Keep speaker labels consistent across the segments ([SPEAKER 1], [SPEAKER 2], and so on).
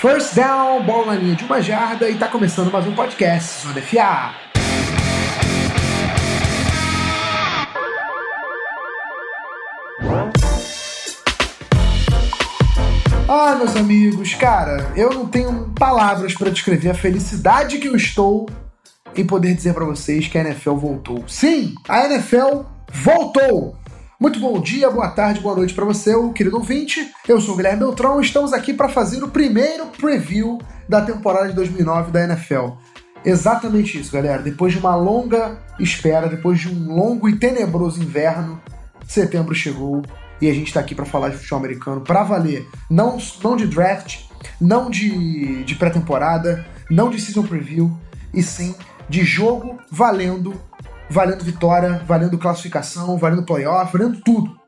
[SPEAKER 1] First down, bola na linha de uma jarda e tá começando mais um podcast Zona FA. Ah, meus amigos, cara, eu não tenho palavras para descrever a felicidade que eu estou em poder dizer para vocês que a NFL voltou. Sim, a NFL voltou! Muito bom dia, boa tarde, boa noite para você, o querido ouvinte. Eu sou o Guilherme Beltrão e estamos aqui para fazer o primeiro preview da temporada de 2009 da NFL. Exatamente isso, galera. Depois de uma longa espera, depois de um longo e tenebroso inverno, setembro chegou e a gente está aqui para falar de futebol americano para valer. Não, não de draft, não de, de pré-temporada, não de season preview, e sim de jogo valendo valendo vitória, valendo classificação, valendo playoff, valendo tudo.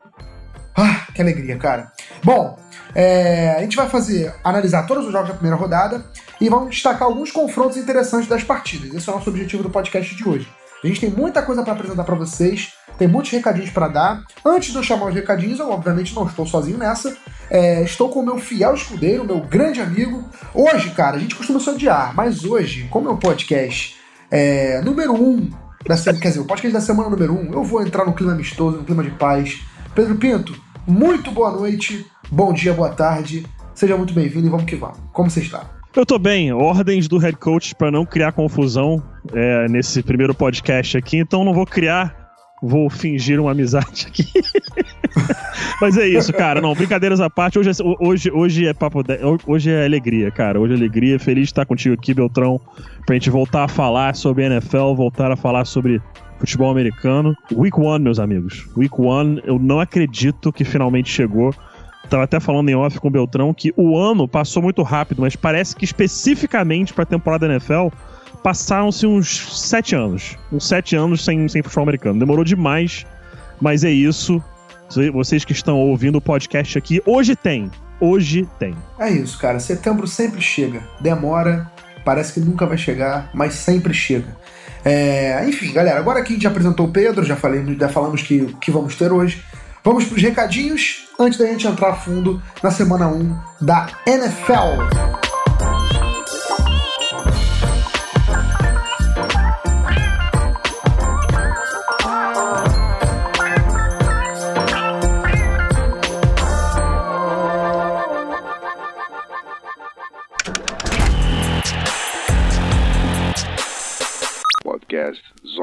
[SPEAKER 1] Ah, que alegria, cara. Bom, é, a gente vai fazer, analisar todos os jogos da primeira rodada e vamos destacar alguns confrontos interessantes das partidas. Esse é o nosso objetivo do podcast de hoje. A gente tem muita coisa para apresentar para vocês, tem muitos recadinhos para dar. Antes de eu chamar os recadinhos, eu obviamente não estou sozinho nessa. É, estou com o meu fiel escudeiro, meu grande amigo. Hoje, cara, a gente costuma se odiar, mas hoje, como é um podcast é, número um da semana, quer dizer, o podcast da semana número 1, um, eu vou entrar no clima amistoso, no clima de paz. Pedro Pinto, muito boa noite, bom dia, boa tarde, seja muito bem-vindo e vamos que vamos. Como você está?
[SPEAKER 2] Eu tô bem, ordens do head coach para não criar confusão é, nesse primeiro podcast aqui, então não vou criar vou fingir uma amizade aqui. Mas é isso, cara. Não, brincadeiras à parte. Hoje é, hoje, hoje é papo. De... Hoje é alegria, cara. Hoje é alegria. Feliz de estar contigo aqui, Beltrão. Pra gente voltar a falar sobre NFL, voltar a falar sobre futebol americano. Week One, meus amigos. Week One, eu não acredito que finalmente chegou. Tava até falando em off com o Beltrão que o ano passou muito rápido, mas parece que especificamente pra temporada da NFL passaram-se uns sete anos. Uns sete anos sem, sem futebol americano. Demorou demais, mas é isso. Vocês que estão ouvindo o podcast aqui, hoje tem. Hoje tem.
[SPEAKER 1] É isso, cara. Setembro sempre chega. Demora, parece que nunca vai chegar, mas sempre chega. É, enfim, galera, agora que a gente apresentou o Pedro, já, falei, já falamos que que vamos ter hoje. Vamos para os recadinhos antes da gente entrar a fundo na semana 1 da NFL.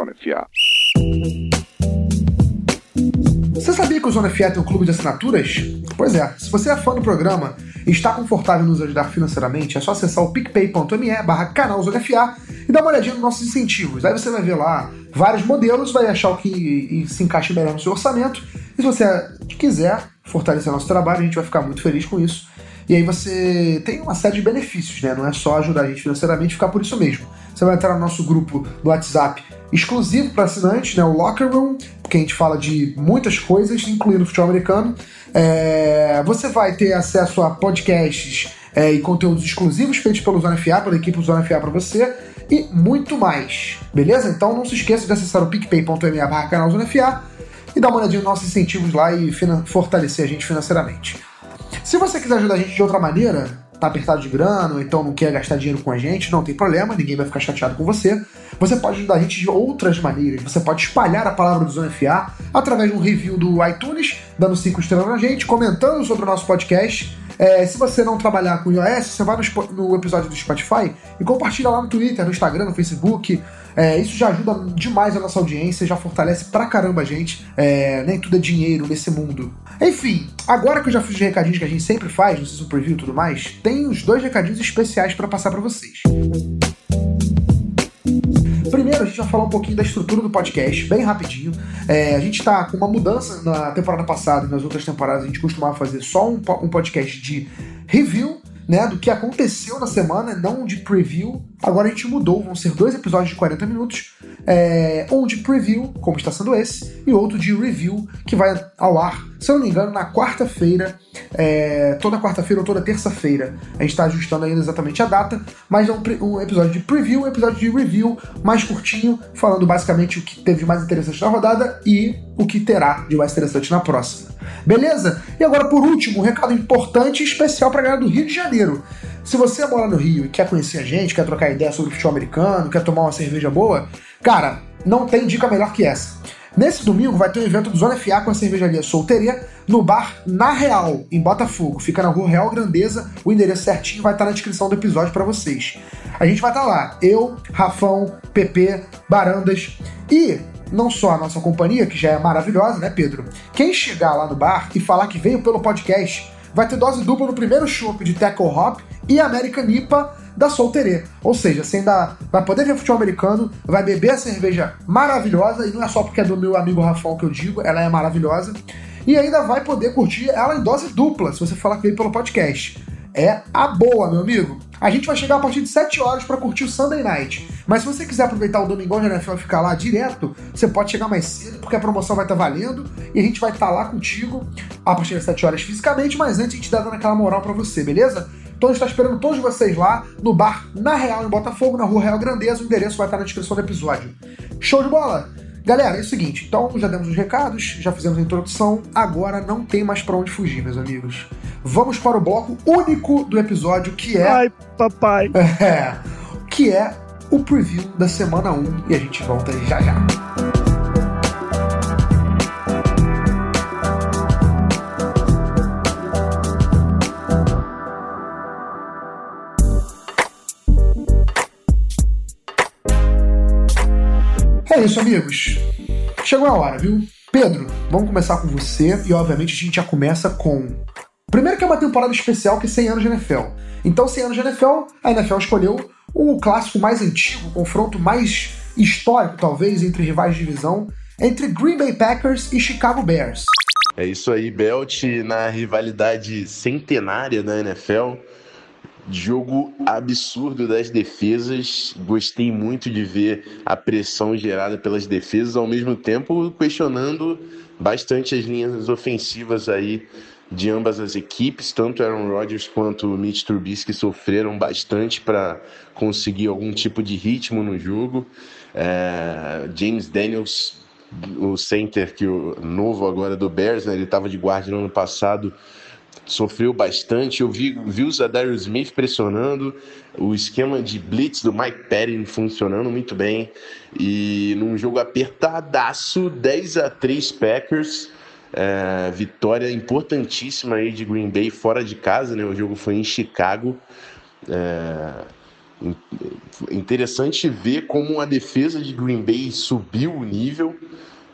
[SPEAKER 1] Zona FA. Você sabia que o Zona FA tem um clube de assinaturas? Pois é, se você é fã do programa e está confortável em nos ajudar financeiramente, é só acessar o picpay.me barra canal Zona FA e dar uma olhadinha nos nossos incentivos. Aí você vai ver lá vários modelos, vai achar o que se encaixa melhor no seu orçamento. E se você quiser fortalecer nosso trabalho, a gente vai ficar muito feliz com isso. E aí você tem uma série de benefícios, né? Não é só ajudar a gente financeiramente ficar por isso mesmo. Você vai entrar no nosso grupo do WhatsApp exclusivo para assinantes, né? O Locker Room, porque a gente fala de muitas coisas, incluindo futebol americano. É... Você vai ter acesso a podcasts é, e conteúdos exclusivos feitos pelo Zona FA, pela equipe Zona FA para você e muito mais, beleza? Então não se esqueça de acessar o picpay.me barra canal Zona FA e dar uma olhadinha nos nossos incentivos lá e fortalecer a gente financeiramente. Se você quiser ajudar a gente de outra maneira, tá apertado de grana, ou então não quer gastar dinheiro com a gente, não tem problema, ninguém vai ficar chateado com você. Você pode ajudar a gente de outras maneiras. Você pode espalhar a palavra do Zona FA através de um review do iTunes, dando 5 estrelas na gente, comentando sobre o nosso podcast. É, se você não trabalhar com iOS, você vai no, no, episódio do Spotify e compartilha lá no Twitter, no Instagram, no Facebook. É, isso já ajuda demais a nossa audiência, já fortalece pra caramba a gente. É, nem tudo é dinheiro nesse mundo. Enfim, agora que eu já fiz os recadinhos que a gente sempre faz, no Season Preview e tudo mais, tem os dois recadinhos especiais para passar para vocês. Primeiro, a gente vai falar um pouquinho da estrutura do podcast, bem rapidinho. É, a gente está com uma mudança na temporada passada e nas outras temporadas. A gente costumava fazer só um, um podcast de review né, do que aconteceu na semana, não de preview. Agora a gente mudou, vão ser dois episódios de 40 minutos, é, um de preview, como está sendo esse, e outro de review, que vai ao ar, se eu não me engano, na quarta-feira, é, toda quarta-feira ou toda terça-feira. A gente está ajustando ainda exatamente a data, mas é um, um, episódio de preview, um episódio de review mais curtinho, falando basicamente o que teve de mais interessante na rodada e o que terá de mais interessante na próxima. Beleza? E agora, por último, um recado importante e especial para a galera do Rio de Janeiro. Se você mora no Rio e quer conhecer a gente, quer trocar ideia sobre futebol americano, quer tomar uma cerveja boa, cara, não tem dica melhor que essa. Nesse domingo vai ter um evento do Zona FA com a cervejaria Solteria no bar Na Real, em Botafogo. Fica na rua Real Grandeza, o endereço certinho vai estar na descrição do episódio para vocês. A gente vai estar lá, eu, Rafão, PP, Barandas e não só a nossa companhia, que já é maravilhosa, né, Pedro? Quem chegar lá no bar e falar que veio pelo podcast, vai ter dose dupla no primeiro chopp de Tackle Hop e American IPA da Solterê. Ou seja, você ainda vai poder ver futebol americano, vai beber a cerveja maravilhosa, e não é só porque é do meu amigo Rafão que eu digo, ela é maravilhosa, e ainda vai poder curtir ela em dose dupla, se você falar que veio pelo podcast. É a boa, meu amigo. A gente vai chegar a partir de 7 horas para curtir o Sunday Night. Mas se você quiser aproveitar o Domingão de NFL e ficar lá direto, você pode chegar mais cedo, porque a promoção vai estar tá valendo e a gente vai estar tá lá contigo a partir das 7 horas fisicamente, mas antes a gente dá dando aquela moral para você, beleza? Então a gente está esperando todos vocês lá no bar Na Real em Botafogo, na rua Real Grandeza. O endereço vai estar na descrição do episódio. Show de bola? Galera, é o seguinte, então já demos os recados, já fizemos a introdução, agora não tem mais para onde fugir, meus amigos. Vamos para o bloco único do episódio, que é.
[SPEAKER 2] Ai, papai!
[SPEAKER 1] É, que é o preview da semana 1 e a gente volta já já. É isso, amigos. Chegou a hora, viu? Pedro, vamos começar com você e, obviamente, a gente já começa com. Primeiro que é uma temporada especial que é 100 anos de NFL. Então, 100 anos de NFL, a NFL escolheu o clássico mais antigo, o confronto mais histórico, talvez, entre rivais de divisão, entre Green Bay Packers e Chicago Bears.
[SPEAKER 3] É isso aí, Belt na rivalidade centenária da NFL Jogo absurdo das defesas. Gostei muito de ver a pressão gerada pelas defesas, ao mesmo tempo questionando bastante as linhas ofensivas aí de ambas as equipes. Tanto Aaron Rodgers quanto Mitch Trubisky sofreram bastante para conseguir algum tipo de ritmo no jogo. É, James Daniels, o center que o novo agora do Bears, né, ele estava de guarda no ano passado sofreu bastante. Eu vi, vi o Zadarius Smith pressionando, o esquema de blitz do Mike Patton funcionando muito bem. E num jogo apertadaço, 10 a 3 Packers. É, vitória importantíssima aí de Green Bay fora de casa, né? O jogo foi em Chicago. É, interessante ver como a defesa de Green Bay subiu o nível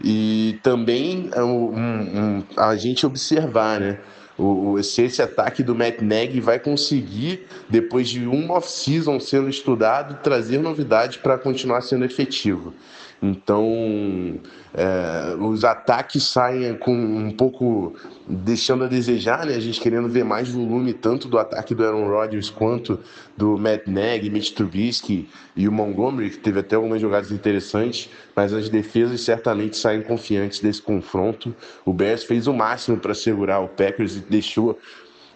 [SPEAKER 3] e também é, um, um, a gente observar, né? o, se esse ataque do Matt Nagy vai conseguir, depois de um off-season sendo estudado, trazer novidades para continuar sendo efetivo. Então, é, os ataques saem com um pouco deixando a desejar, né? A gente querendo ver mais volume tanto do ataque do Aaron Rodgers quanto do Matt Nagy, Mitch Trubisky e o Montgomery, que teve até algumas jogadas interessantes, mas as defesas certamente saem confiantes desse confronto. O Bears fez o máximo para segurar o Packers e deixou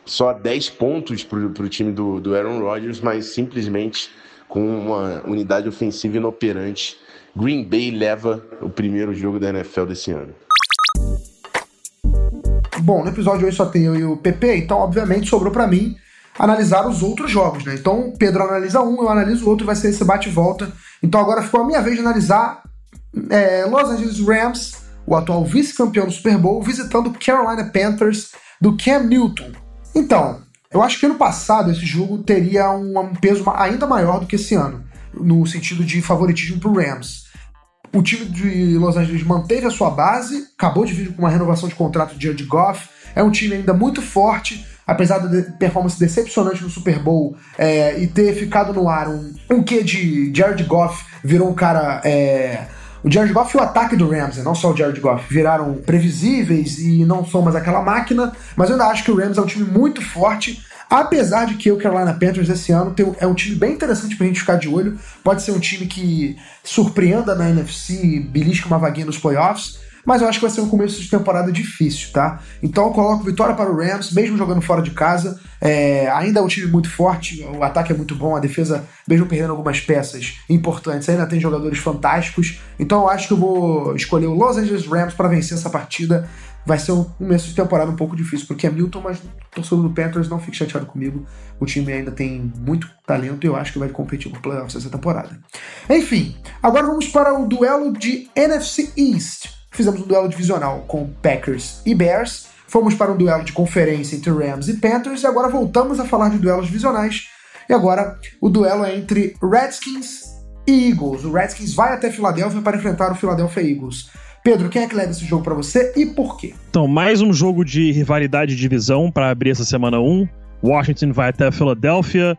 [SPEAKER 3] só 10 pontos para o time do, do Aaron Rodgers, mas simplesmente com uma unidade ofensiva inoperante Green Bay leva o primeiro jogo da NFL desse ano.
[SPEAKER 1] Bom, no episódio hoje só tem eu e o PP, então obviamente sobrou para mim analisar os outros jogos, né? Então Pedro analisa um, eu analiso o outro, vai ser esse bate e volta. Então agora ficou a minha vez de analisar é, Los Angeles Rams, o atual vice-campeão do Super Bowl, visitando Carolina Panthers do Cam Newton. Então, eu acho que ano passado esse jogo teria um, um peso ainda maior do que esse ano, no sentido de favoritismo pro Rams. O time de Los Angeles manteve a sua base, acabou de vir com uma renovação de contrato de Jared Goff. É um time ainda muito forte, apesar da performance decepcionante no Super Bowl é, e ter ficado no ar um, um quê de Jared Goff virou um cara. É, o Jared Goff e o ataque do Rams, não só o Jared Goff, viraram previsíveis e não são mais aquela máquina, mas eu ainda acho que o Rams é um time muito forte Apesar de que o Carolina Panthers esse ano tem, é um time bem interessante pra gente ficar de olho. Pode ser um time que surpreenda na NFC, belisca uma vaguinha nos playoffs. Mas eu acho que vai ser um começo de temporada difícil, tá? Então eu coloco vitória para o Rams, mesmo jogando fora de casa. É, ainda é um time muito forte, o ataque é muito bom, a defesa, mesmo perdendo algumas peças importantes, ainda tem jogadores fantásticos. Então eu acho que eu vou escolher o Los Angeles Rams para vencer essa partida vai ser um começo de temporada um pouco difícil porque é Milton, mas torcedor do Panthers não fique chateado comigo. O time ainda tem muito talento e eu acho que vai competir por playoffs essa temporada. Enfim, agora vamos para o duelo de NFC East. Fizemos um duelo divisional com Packers e Bears. Fomos para um duelo de conferência entre Rams e Panthers e agora voltamos a falar de duelos divisionais. E agora o duelo é entre Redskins e Eagles. O Redskins vai até Filadélfia para enfrentar o Philadelphia Eagles. Pedro, quem é que leva esse jogo para você e por quê?
[SPEAKER 2] Então, mais um jogo de rivalidade de divisão para abrir essa semana 1. Washington vai até Filadélfia.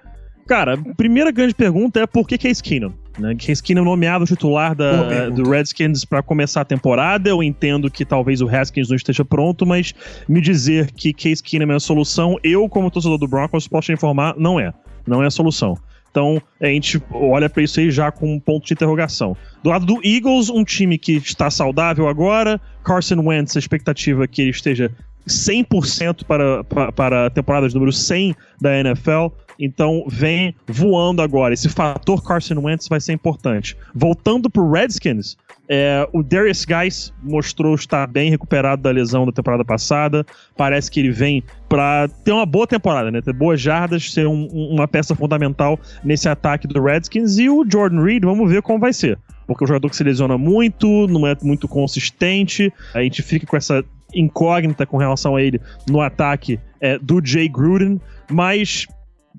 [SPEAKER 2] Cara, primeira grande pergunta é por que Case Keenum? Né? Case Keenum nomeado titular da, do Redskins para começar a temporada. Eu entendo que talvez o Haskins não esteja pronto, mas me dizer que Case Keenum é a solução, eu, como torcedor do Broncos, posso te informar, não é. Não é a solução. Então a gente olha para isso aí já com um ponto de interrogação. Do lado do Eagles, um time que está saudável agora, Carson Wentz, a expectativa é que ele esteja 100% para, para, para a temporada de número 100 da NFL. Então vem voando agora. Esse fator Carson Wentz vai ser importante. Voltando pro Redskins, é, o Darius Guys mostrou estar bem recuperado da lesão da temporada passada. Parece que ele vem para ter uma boa temporada, né? Ter boas jardas, ser um, uma peça fundamental nesse ataque do Redskins. E o Jordan Reed, vamos ver como vai ser. Porque o jogador que se lesiona muito, não é muito consistente. A gente fica com essa incógnita com relação a ele no ataque é, do Jay Gruden. Mas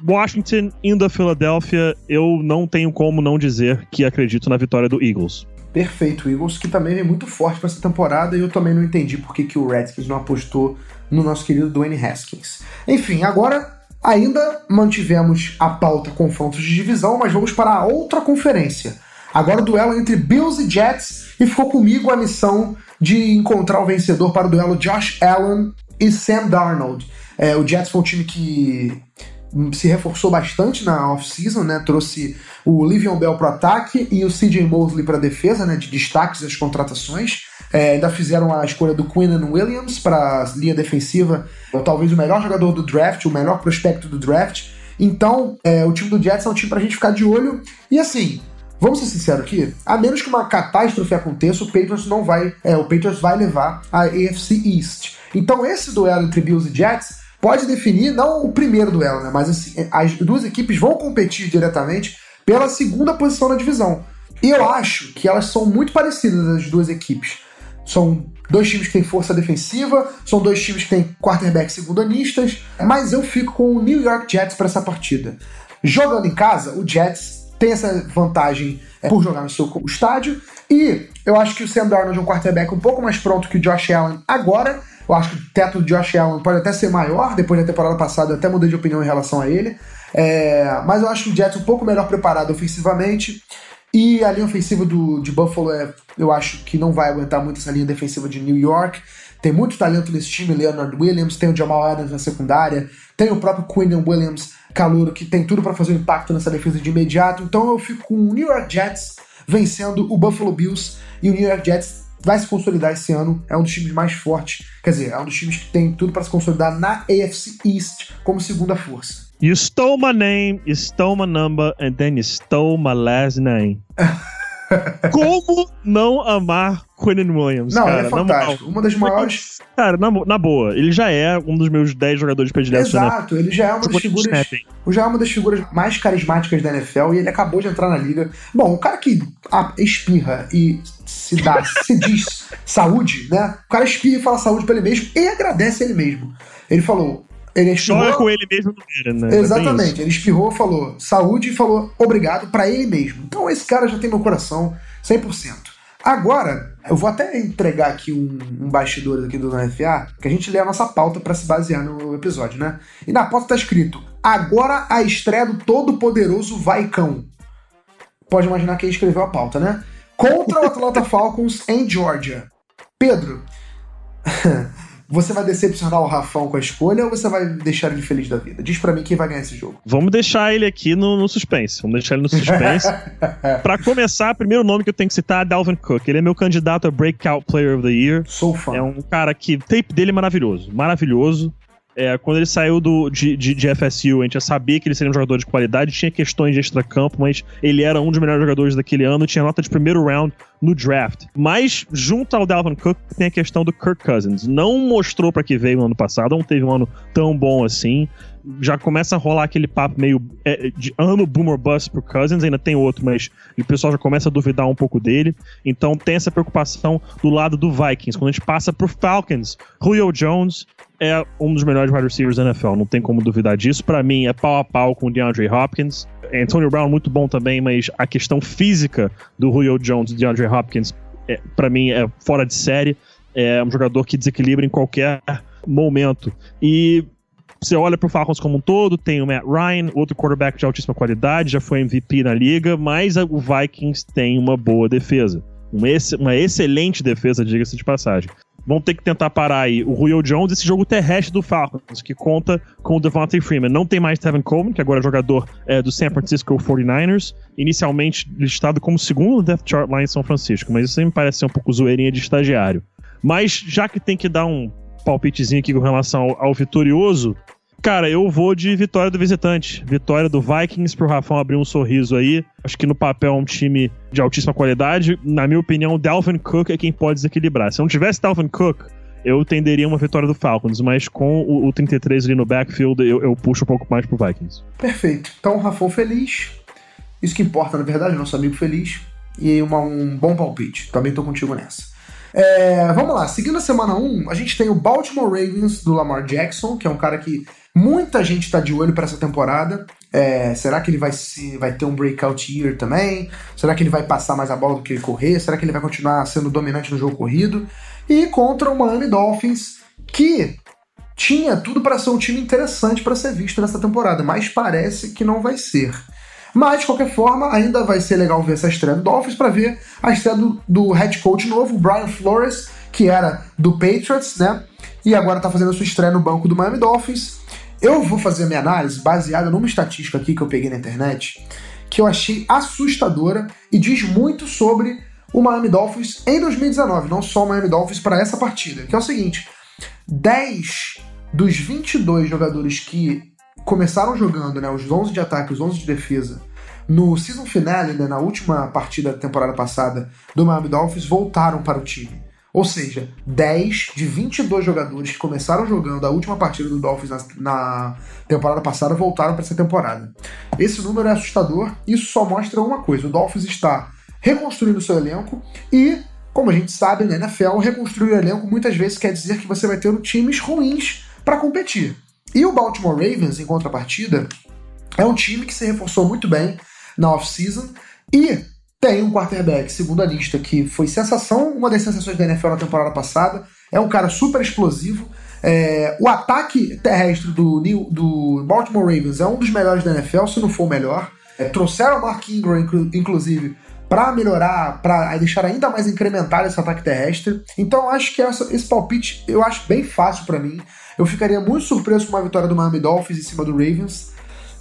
[SPEAKER 2] Washington indo a Filadélfia, eu não tenho como não dizer que acredito na vitória do Eagles.
[SPEAKER 1] Perfeito, Eagles, que também vem muito forte para essa temporada e eu também não entendi por que, que o Redskins não apostou no nosso querido Dwayne Haskins. Enfim, agora ainda mantivemos a pauta confrontos de divisão, mas vamos para a outra conferência. Agora o duelo entre Bills e Jets e ficou comigo a missão de encontrar o vencedor para o duelo Josh Allen e Sam Darnold. É, o Jets foi um time que se reforçou bastante na off-season, né? Trouxe o Livion Bell para o ataque e o CJ Mosley para a defesa, né? De destaques das contratações. É, ainda fizeram a escolha do Quinnen Williams para a linha defensiva, talvez o melhor jogador do draft, o melhor prospecto do draft. Então, é, o time do Jets é um time para a gente ficar de olho. E assim, vamos ser sinceros aqui, a menos que uma catástrofe aconteça, o Patriots não vai, é, o Patriots vai levar a AFC East. Então, esse duelo entre Bills e Jets pode definir não o primeiro duelo, né? Mas assim, as duas equipes vão competir diretamente pela segunda posição na divisão. E eu acho que elas são muito parecidas as duas equipes. São dois times que têm força defensiva, são dois times que têm quarterback segundanistas, mas eu fico com o New York Jets para essa partida. Jogando em casa, o Jets tem essa vantagem é, por jogar no seu estádio, e eu acho que o Sam Darnold é um quarterback um pouco mais pronto que o Josh Allen agora, eu acho que o teto do Josh Allen pode até ser maior. Depois da temporada passada, eu até mudei de opinião em relação a ele. É, mas eu acho que o Jets um pouco melhor preparado ofensivamente. E a linha ofensiva do, de Buffalo, é, eu acho que não vai aguentar muito essa linha defensiva de New York. Tem muito talento nesse time, Leonard Williams, tem o Jamal Adams na secundária, tem o próprio Quinn Williams, calouro, que tem tudo para fazer um impacto nessa defesa de imediato. Então eu fico com o New York Jets vencendo o Buffalo Bills e o New York Jets vai se consolidar esse ano, é um dos times mais fortes, quer dizer, é um dos times que tem tudo para se consolidar na AFC East como segunda força.
[SPEAKER 2] You stole my name, you stole my number, and then you stole my last name. Como não amar Quinn Williams?
[SPEAKER 1] Não,
[SPEAKER 2] cara,
[SPEAKER 1] ele é fantástico. Uma das maiores.
[SPEAKER 2] Cara, na, na, boa, ele já é um dos meus 10 jogadores prediletos.
[SPEAKER 1] Exato, ele já é uma das figuras. Já é uma das figuras mais carismáticas da NFL e ele acabou de entrar na liga. Bom, o cara que espirra e se dá, se diz saúde, né? O cara espirra e fala saúde pra ele mesmo e agradece ele mesmo. Ele falou: ele espirrou.
[SPEAKER 2] Chora com ele mesmo no né?
[SPEAKER 1] Exatamente. Ele espirrou, falou saúde e falou obrigado para ele mesmo. Então esse cara já tem meu coração 100%. Agora, eu vou até entregar aqui um, um bastidor aqui do NFA, que a gente lê a nossa pauta para se basear no episódio, né? E na pauta tá escrito: agora a estreia do todo-poderoso Vaicão. Pode imaginar quem escreveu a pauta, né? Contra o Atlanta Falcons em Georgia. Pedro, Você vai decepcionar o Rafão com a escolha ou você vai deixar ele feliz da vida? Diz para mim quem vai ganhar esse jogo.
[SPEAKER 2] Vamos deixar ele aqui no, no suspense. Vamos deixar ele no suspense. para começar, primeiro nome que eu tenho que citar é Dalvin Cook. Ele é meu candidato a Breakout Player of the Year.
[SPEAKER 1] Sou fã.
[SPEAKER 2] É um cara que. O tape dele é maravilhoso. Maravilhoso. É, quando ele saiu do, de, de, de, FSU, a gente já sabia que ele seria um jogador de qualidade, tinha questões de extra-campo, mas ele era um dos melhores jogadores daquele ano, tinha nota de primeiro round no draft. Mas, junto ao Dalvin Cook, tem a questão do Kirk Cousins. Não mostrou para que veio no ano passado, não teve um ano tão bom assim. Já começa a rolar aquele papo meio é, de ano boomer bust pro Cousins, ainda tem outro, mas o pessoal já começa a duvidar um pouco dele. Então tem essa preocupação do lado do Vikings. Quando a gente passa pro Falcons, Julio Jones é um dos melhores wide receivers da NFL, não tem como duvidar disso. Para mim, é pau a pau com o DeAndre Hopkins. Antonio Brown muito bom também, mas a questão física do Julio Jones e DeAndre Hopkins, é, para mim, é fora de série. É um jogador que desequilibra em qualquer momento. E você olha pro Falcons como um todo, tem o Matt Ryan, outro quarterback de altíssima qualidade, já foi MVP na liga, mas o Vikings tem uma boa defesa. Uma, ex uma excelente defesa, diga-se de passagem vão ter que tentar parar aí o Julio Jones esse jogo terrestre do Falcons, que conta com o Devontae Freeman. Não tem mais Tevin Coleman, que agora é jogador é, do San Francisco 49ers, inicialmente listado como segundo no depth chart lá em São Francisco, mas isso me parece ser um pouco zoeirinha de estagiário. Mas já que tem que dar um palpitezinho aqui com relação ao, ao vitorioso, Cara, eu vou de vitória do visitante. Vitória do Vikings pro Rafão abrir um sorriso aí. Acho que no papel é um time de altíssima qualidade. Na minha opinião, o Dalvin Cook é quem pode desequilibrar. Se não tivesse Dalvin Cook, eu tenderia uma vitória do Falcons, mas com o, o 33 ali no backfield, eu, eu, puxo um pouco mais pro Vikings.
[SPEAKER 1] Perfeito. Então, Rafão feliz. Isso que importa, na verdade, nosso amigo feliz. E uma, um bom palpite. Também tô contigo nessa. É, vamos lá, seguindo a semana 1, a gente tem o Baltimore Ravens do Lamar Jackson, que é um cara que Muita gente está de olho para essa temporada. É, será que ele vai, se, vai ter um breakout year também? Será que ele vai passar mais a bola do que ele correr? Será que ele vai continuar sendo dominante no jogo corrido? E contra o Miami Dolphins, que tinha tudo para ser um time interessante para ser visto nessa temporada, mas parece que não vai ser. Mas, de qualquer forma, ainda vai ser legal ver essa estreia do Dolphins para ver a estreia do, do head coach novo, Brian Flores, que era do Patriots, né? E agora está fazendo a sua estreia no banco do Miami Dolphins. Eu vou fazer minha análise baseada numa estatística aqui que eu peguei na internet, que eu achei assustadora e diz muito sobre o Miami Dolphins em 2019, não só o Miami Dolphins para essa partida, que é o seguinte: 10 dos 22 jogadores que começaram jogando, né, os 11 de ataque, os 11 de defesa, no season finale, né, na última partida da temporada passada do Miami Dolphins, voltaram para o time. Ou seja, 10 de 22 jogadores que começaram jogando a última partida do Dolphins na, na temporada passada voltaram para essa temporada. Esse número é assustador isso só mostra uma coisa: o Dolphins está reconstruindo seu elenco e, como a gente sabe na NFL, reconstruir o elenco muitas vezes quer dizer que você vai ter times ruins para competir. E o Baltimore Ravens, em contrapartida, é um time que se reforçou muito bem na off-season e tem um quarterback, segundo a lista, que foi sensação, uma das sensações da NFL na temporada passada. É um cara super explosivo. É, o ataque terrestre do, do Baltimore Ravens é um dos melhores da NFL, se não for o melhor. É, trouxeram o Mark Ingram, inclusive, para melhorar, para deixar ainda mais incrementar esse ataque terrestre. Então acho que essa, esse palpite eu acho bem fácil para mim. Eu ficaria muito surpreso com uma vitória do Miami Dolphins em cima do Ravens.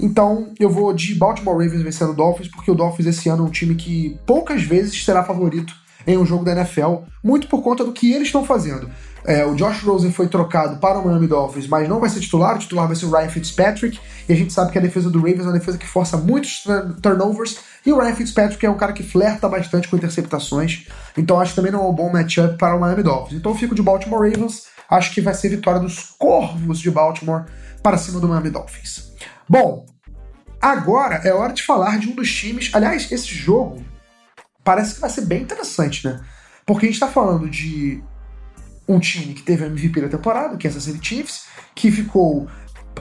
[SPEAKER 1] Então eu vou de Baltimore Ravens vencendo o Dolphins, porque o Dolphins esse ano é um time que poucas vezes será favorito em um jogo da NFL, muito por conta do que eles estão fazendo. É, o Josh Rosen foi trocado para o Miami Dolphins, mas não vai ser titular, o titular vai ser o Ryan Fitzpatrick, e a gente sabe que a defesa do Ravens é uma defesa que força muitos turnovers, e o Ryan Fitzpatrick é um cara que flerta bastante com interceptações, então acho que também não é um bom matchup para o Miami Dolphins. Então eu fico de Baltimore Ravens, acho que vai ser vitória dos Corvos de Baltimore para cima do Miami Dolphins. Bom, agora é hora de falar de um dos times. Aliás, esse jogo parece que vai ser bem interessante, né? Porque a gente tá falando de um time que teve a MVP da temporada, que é essa City Chiefs, que ficou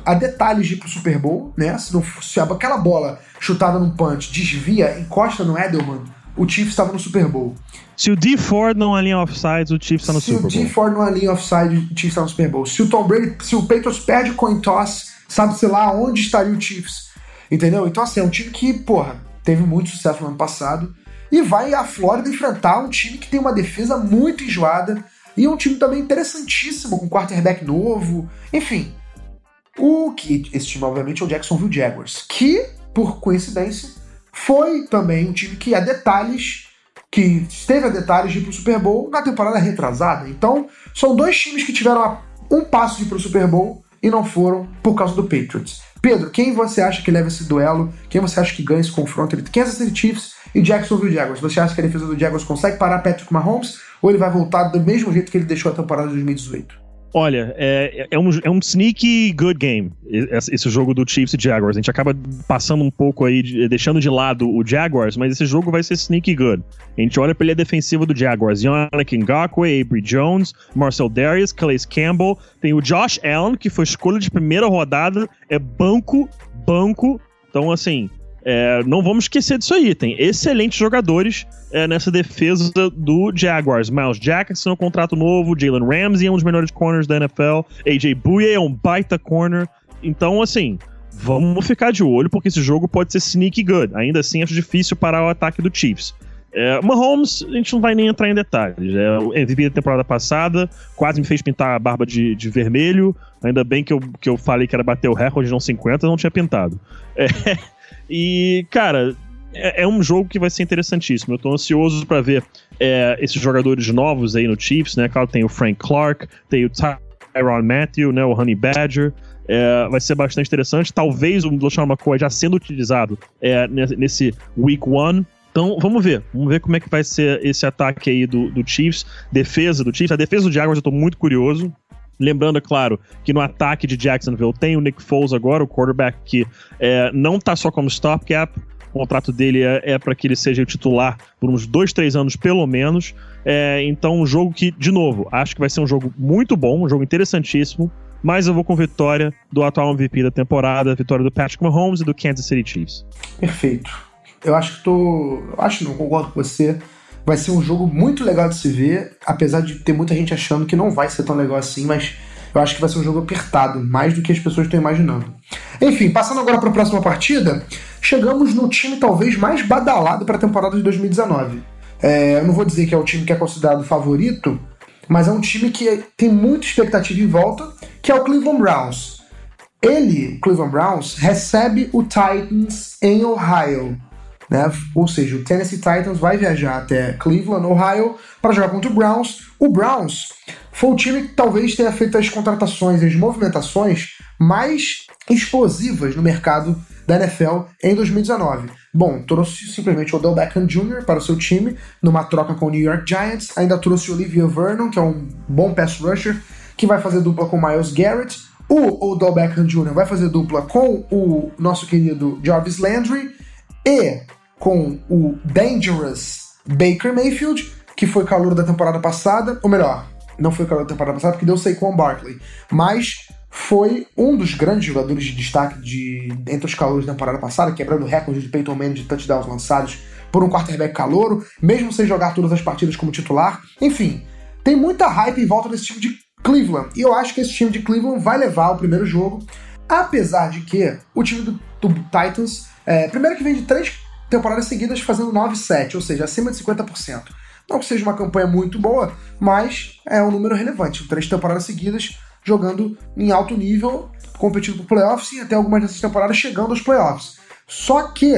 [SPEAKER 1] a detalhes de ir pro Super Bowl, né? Se, não, se aquela bola chutada num punch desvia, encosta no Edelman, o Chiefs estava no Super Bowl.
[SPEAKER 2] Se o D Ford não alinha offside, o Chiefs está no Super Bowl.
[SPEAKER 1] Se o D Ford não alinha offside, o Chiefs está no Super Bowl. Se o Tom Brady, se o Patriots perde o coin toss sabe-se lá onde estaria o Chiefs. Entendeu? Então, assim, é um time que, porra, teve muito sucesso no ano passado e vai à Flórida enfrentar um time que tem uma defesa muito enjoada, E um time também interessantíssimo, com quarterback novo. Enfim, o que esse time, obviamente, é o Jacksonville Jaguars, que, por coincidência, foi também um time que a detalhes que esteve a detalhes de ir pro Super Bowl na temporada retrasada. Então, são dois times que tiveram um passo de ir pro Super Bowl e não foram por causa do Patriots. Pedro, quem você acha que leva esse duelo? Quem você acha que ganha esse confronto entre Kansas City Chiefs e Jacksonville Jaguars? Você acha que a defesa do Jaguars consegue parar Patrick Mahomes ou ele vai voltar do mesmo jeito que ele deixou a temporada de 2018?
[SPEAKER 2] Olha, é, é, um, é um sneaky good game, esse jogo do Chiefs e Jaguars. A gente acaba passando um pouco aí, deixando de lado o Jaguars, mas esse jogo vai ser sneaky good. A gente olha pra ele defensiva do Jaguars. Yannick Ngakwe, Avery Jones, Marcel Darius, Calais Campbell. Tem o Josh Allen, que foi escolha de primeira rodada. É banco, banco. Então, assim, é, não vamos esquecer disso aí. Tem excelentes jogadores é, nessa defesa do Jaguars. Miles Jackson, um contrato novo. Jalen Ramsey é um dos melhores corners da NFL. AJ Bouye é um baita corner. Então, assim, vamos ficar de olho, porque esse jogo pode ser sneaky good. Ainda assim, acho difícil parar o ataque do Chiefs. É, Mahomes, a gente não vai nem entrar em detalhes. É, o temporada passada quase me fez pintar a barba de, de vermelho. Ainda bem que eu, que eu falei que era bater o recorde, não 50, não tinha pintado. É, e, cara, é, é, um jogo que vai ser interessantíssimo. Eu tô ansioso para ver é, esses jogadores novos aí no Chiefs, né? Claro, tem o Frank Clark, tem o Tyron Matthew, né? O Honey Badger. É, vai ser bastante interessante. Talvez o LeSean McCoy já sendo utilizado é, nesse Week One. Então, vamos ver. Vamos ver como é que vai ser esse ataque aí do, do Chiefs. Defesa do Chiefs. A defesa do Jaguars eu tô muito curioso. Lembrando, é claro, que no ataque de Jacksonville tem o Nick Foles agora, o quarterback que é, não tá só como stopgap, o contrato dele é, é para que ele seja titular por uns dois, três anos pelo menos. É, então, um jogo que, de novo, acho que vai ser um jogo muito bom, um jogo interessantíssimo. Mas eu vou com vitória do atual MVP da temporada, vitória do Patrick Mahomes e do Kansas City Chiefs.
[SPEAKER 1] Perfeito. Eu acho que tô. Acho não, concordo com você. Vai ser um jogo muito legal de se ver, apesar de ter muita gente achando que não vai ser tão legal assim, mas eu acho que vai ser um jogo apertado, mais do que as pessoas estão imaginando. Enfim, passando agora para a próxima partida, chegamos no time talvez mais badalado para a temporada de 2019. É, eu não vou dizer que é o time que é considerado favorito, mas é um time que tem muita expectativa em volta, que é o Cleveland Browns. Ele, Cleveland Browns, recebe o Titans em Ohio. Né? Ou seja, o Tennessee Titans vai viajar até Cleveland, Ohio, para jogar contra o Browns. O Browns foi o time que talvez tenha feito as contratações e as movimentações mais explosivas no mercado da NFL em 2019. Bom, trouxe simplesmente o Odell Beckham Jr. para o seu time, numa troca com o New York Giants. Ainda trouxe o Olivia Vernon, que é um bom pass rusher, que vai fazer dupla com Miles Garrett. O Odell Beckham Jr. vai fazer dupla com o nosso querido Jarvis Landry. E com o Dangerous Baker Mayfield, que foi calor da temporada passada, ou melhor, não foi calor da temporada passada porque deu Saquon Barkley, mas foi um dos grandes jogadores de destaque de entre os calouros da temporada passada, quebrando o recorde de Peyton Manning de touchdowns lançados por um quarterback calouro, mesmo sem jogar todas as partidas como titular. Enfim, tem muita hype em volta desse time de Cleveland, e eu acho que esse time de Cleveland vai levar o primeiro jogo, apesar de que o time do, do Titans, é, primeiro que vem de três temporadas seguidas fazendo 9-7, ou seja, acima de 50%. Não que seja uma campanha muito boa, mas é um número relevante. Três temporadas seguidas jogando em alto nível, competindo por playoffs e até algumas dessas temporadas chegando aos playoffs. Só que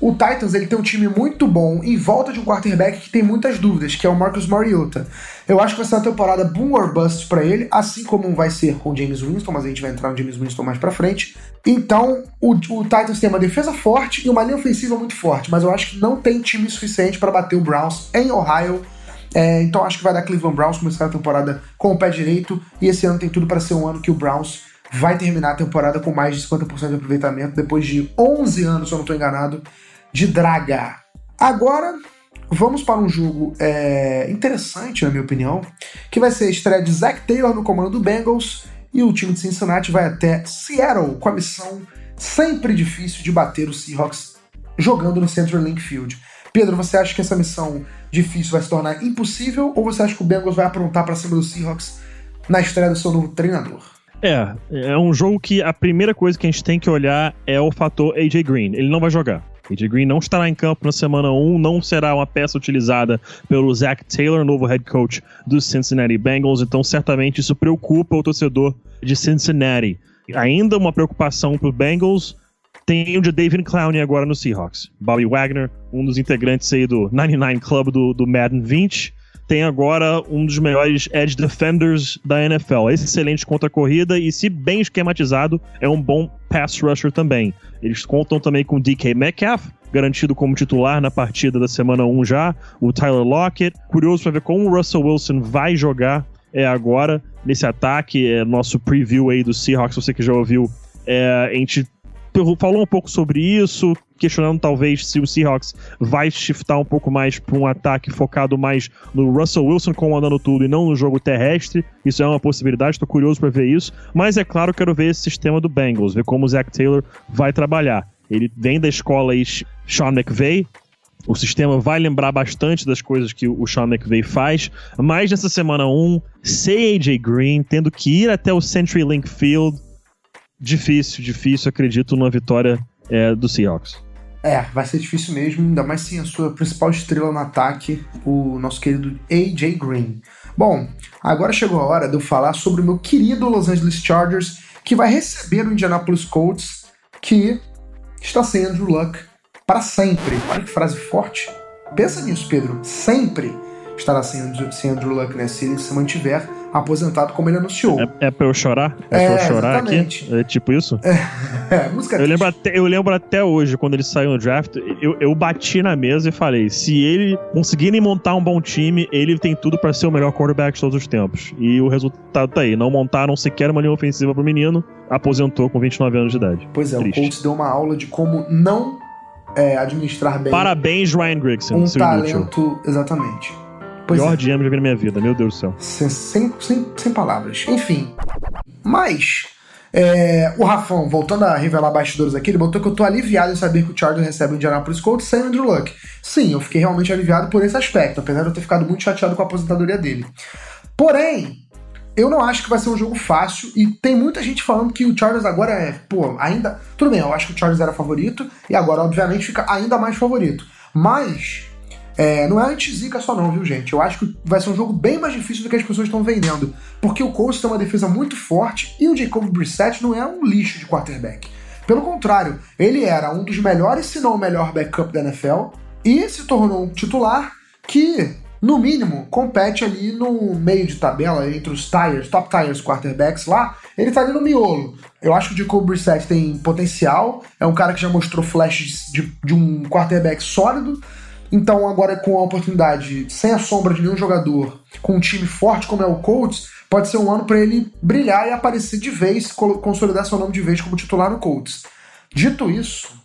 [SPEAKER 1] o Titans ele tem um time muito bom em volta de um quarterback que tem muitas dúvidas, que é o Marcus Mariota. Eu acho que vai ser uma temporada boom or bust para ele, assim como vai ser com James Winston, mas a gente vai entrar no James Winston mais para frente. Então, o, o, Titans tem uma defesa forte e uma linha ofensiva muito forte, mas eu acho que não tem time suficiente para bater o Browns em Ohio. É, então acho que vai dar Cleveland Browns começar a temporada com o pé direito e esse ano tem tudo para ser um ano que o Browns vai terminar a temporada com mais de 50% de aproveitamento depois de 11 anos, se eu não estou enganado, de Draga. Agora, vamos para um jogo é, interessante, na minha opinião, que vai ser a estreia de Zach Taylor no comando do Bengals e o time de Cincinnati vai até Seattle com a missão sempre difícil de bater os Seahawks jogando no Central Link Field. Pedro, você acha que essa missão difícil vai se tornar impossível ou você acha que o Bengals vai aprontar para cima dos Seahawks na estreia do seu novo treinador?
[SPEAKER 2] É, é um jogo que a primeira coisa que a gente tem que olhar é o fator AJ Green. Ele não vai jogar. AJ Green não estará em campo na semana 1, não será uma peça utilizada pelo Zach Taylor, novo head coach dos Cincinnati Bengals, então certamente isso preocupa o torcedor de Cincinnati. Ainda uma preocupação para Bengals, tem o de David Clowney agora no Seahawks. Bobby Wagner, um dos integrantes aí do 99 Club do, do Madden 20, tem agora um dos melhores edge defenders da NFL. Excelente contra a corrida e, se bem esquematizado, é um bom pass rusher também. Eles contam também com DK Metcalf, garantido como titular na partida da semana 1 já, o Tyler Lockett. Curioso para ver como o Russell Wilson vai jogar é, agora nesse ataque. É, nosso preview aí do Seahawks, você que já ouviu, é, a gente falou um pouco sobre isso, questionando talvez se o Seahawks vai shiftar um pouco mais para um ataque focado mais no Russell Wilson comandando tudo e não no jogo terrestre. Isso é uma possibilidade, estou curioso para ver isso. Mas é claro, quero ver esse sistema do Bengals, ver como o Zach Taylor vai trabalhar. Ele vem da escola Sean McVay, o sistema vai lembrar bastante das coisas que o Sean McVay faz, mas nessa semana 1, sem AJ Green, tendo que ir até o CenturyLink Field, difícil, difícil, acredito, numa vitória é, do Seahawks.
[SPEAKER 1] É, vai ser difícil mesmo, ainda mais sem a sua principal estrela no ataque, o nosso querido AJ Green. Bom, agora chegou a hora de eu falar sobre o meu querido Los Angeles Chargers, que vai receber o Indianapolis Colts, que está sem Andrew Luck para sempre. Olha que frase forte. Pensa nisso, Pedro. Sempre estará sem, sem Andrew Luck, né? Se ele se mantiver aposentado como ele anunciou.
[SPEAKER 2] É, é pra eu chorar? É, é pra eu chorar exatamente. aqui? É tipo isso? É, música eu lembro, até, eu lembro até hoje, quando ele saiu no draft, eu, eu bati na mesa e falei: se ele conseguirem montar um bom time, ele tem tudo para ser o melhor quarterback de todos os tempos. E o resultado tá aí. Não montaram sequer uma linha ofensiva pro menino, aposentou com 29 anos de idade.
[SPEAKER 1] Pois é, Triste. o Colts deu uma aula de como não é, administrar bem.
[SPEAKER 2] Parabéns, Ryan Grigson.
[SPEAKER 1] Um talento, inútil. exatamente.
[SPEAKER 2] Pois Pior é. Vi na minha vida, meu Deus do céu.
[SPEAKER 1] Sem, sem, sem, sem palavras. Enfim. Mas, é, o Rafão, voltando a revelar bastidores aqui, ele botou que eu tô aliviado em saber que o Chargers recebe o Indianapolis Colts sem Andrew Luck. Sim, eu fiquei realmente aliviado por esse aspecto, apesar de eu ter ficado muito chateado com a aposentadoria dele. Porém, eu não acho que vai ser um jogo fácil e tem muita gente falando que o Chargers agora é, pô, ainda. Tudo bem, eu acho que o Chargers era favorito e agora, obviamente, fica ainda mais favorito. Mas é, não é anti-zica só não, viu, gente? Eu acho que vai ser um jogo bem mais difícil do que as pessoas estão vendendo. Porque o Colts tem uma defesa muito forte e o Jacob Brissett não é um lixo de quarterback. Pelo contrário, ele era um dos melhores, se não o melhor backup da NFL, e se tornou um titular que, no mínimo, compete ali no meio de tabela, entre os tires, top tires quarterbacks lá, ele tá ali no miolo. Eu acho que o Jacob Brissett tem potencial, é um cara que já mostrou flashes de, de um quarterback sólido, então, agora com a oportunidade, sem a sombra de nenhum jogador, com um time forte como é o Colts, pode ser um ano para ele brilhar e aparecer de vez, consolidar seu nome de vez como titular no Colts. Dito isso,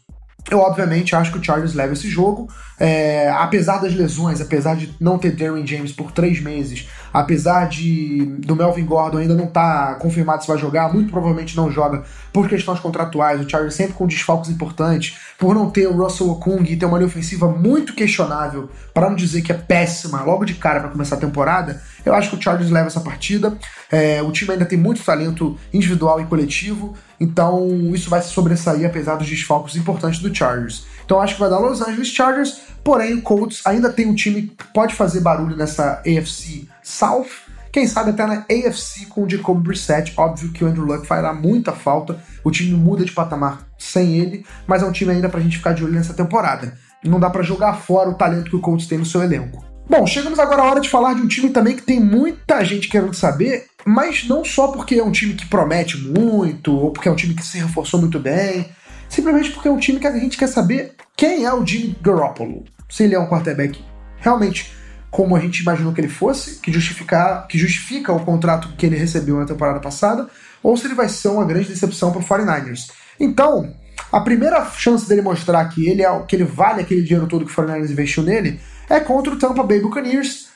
[SPEAKER 1] eu obviamente acho que o Chargers leva esse jogo. É, apesar das lesões, apesar de não ter Darren James por três meses, apesar de do Melvin Gordon ainda não estar tá confirmado se vai jogar, muito provavelmente não joga por questões contratuais. O Chargers sempre com desfalques importantes, por não ter o Russell Okung e ter uma linha ofensiva muito questionável, para não dizer que é péssima logo de cara para começar a temporada. Eu acho que o Chargers leva essa partida. É, o time ainda tem muito talento individual e coletivo, então isso vai se sobressair apesar dos desfalques importantes do Chargers. Então acho que vai dar Los Angeles Chargers, porém o Colts ainda tem um time que pode fazer barulho nessa AFC South. Quem sabe até na AFC com o Jacob Brissett. Óbvio que o Andrew Luck fará muita falta. O time muda de patamar sem ele, mas é um time ainda pra gente ficar de olho nessa temporada. Não dá para jogar fora o talento que o Colts tem no seu elenco. Bom, chegamos agora à hora de falar de um time também que tem muita gente querendo saber, mas não só porque é um time que promete muito, ou porque é um time que se reforçou muito bem, simplesmente porque é um time que a gente quer saber quem é o Jimmy Garoppolo. Se ele é um quarterback realmente como a gente imaginou que ele fosse, que, justificar, que justifica o contrato que ele recebeu na temporada passada, ou se ele vai ser uma grande decepção para o 49ers. Então, a primeira chance dele mostrar que ele é que ele vale aquele dinheiro todo que o 49ers investiu nele é contra o Tampa Bay Buccaneers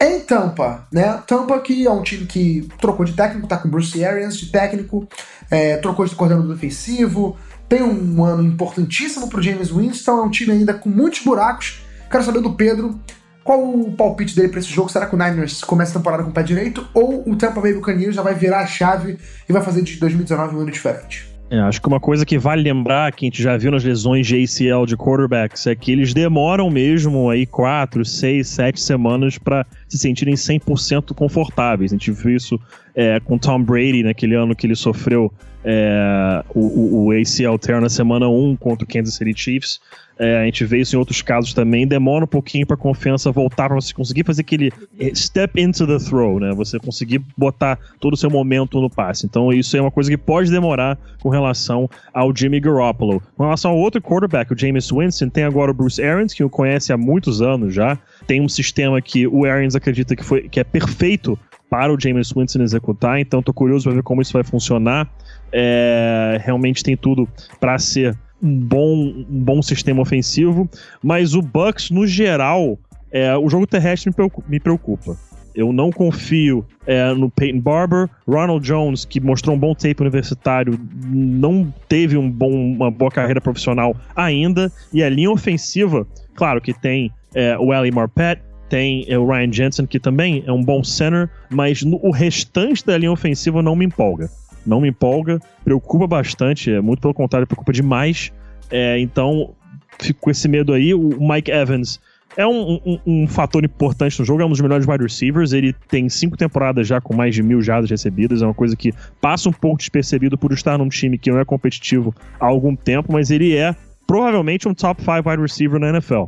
[SPEAKER 1] em Tampa, né? Tampa que é um time que trocou de técnico, tá com Bruce Arians de técnico, é, trocou de coordenador defensivo, tem um ano importantíssimo pro James Winston, é um time ainda com muitos buracos. Quero saber do Pedro qual o palpite dele para esse jogo? Será que o Niners começa a temporada com o pé direito ou o Tampa Bay Buccaneers já vai virar a chave e vai fazer de 2019 um ano diferente?
[SPEAKER 2] É, acho que uma coisa que vale lembrar, que a gente já viu nas lesões de ACL de quarterbacks, é que eles demoram mesmo aí quatro, seis, sete semanas para se sentirem 100% confortáveis. A gente viu isso é, com Tom Brady naquele ano que ele sofreu é, o, o, ACL tear na semana 1 contra o Kansas City Chiefs. É, a gente vê isso em outros casos também. Demora um pouquinho para a confiança voltar para você conseguir fazer aquele é, step into the throw, né? Você conseguir botar todo o seu momento no passe. Então isso é uma coisa que pode demorar com relação ao Jimmy Garoppolo. Com relação ao outro quarterback, o James Winston, tem agora o Bruce Arians, que o conhece há muitos anos já. Tem um sistema que o Arians acredita que, foi, que é perfeito para o James Winston executar, então tô curioso para ver como isso vai funcionar. É, realmente tem tudo para ser um bom, um bom sistema ofensivo, mas o Bucks no geral, é, o jogo terrestre me preocupa. Eu não confio é, no Peyton Barber. Ronald Jones, que mostrou um bom tape universitário, não teve um bom, uma boa carreira profissional ainda. E a linha ofensiva, claro que tem é, o Ellie Marpet, tem é, o Ryan Jensen, que também é um bom center, mas no, o restante da linha ofensiva não me empolga. Não me empolga, preocupa bastante, é muito pelo contrário, preocupa demais. É, então, fico com esse medo aí. O Mike Evans é um, um, um, fator importante no jogo, é um dos melhores wide receivers. Ele tem cinco temporadas já com mais de mil jardas recebidas, é uma coisa que passa um pouco despercebido por estar num time que não é competitivo há algum tempo, mas ele é provavelmente um top 5 wide receiver na NFL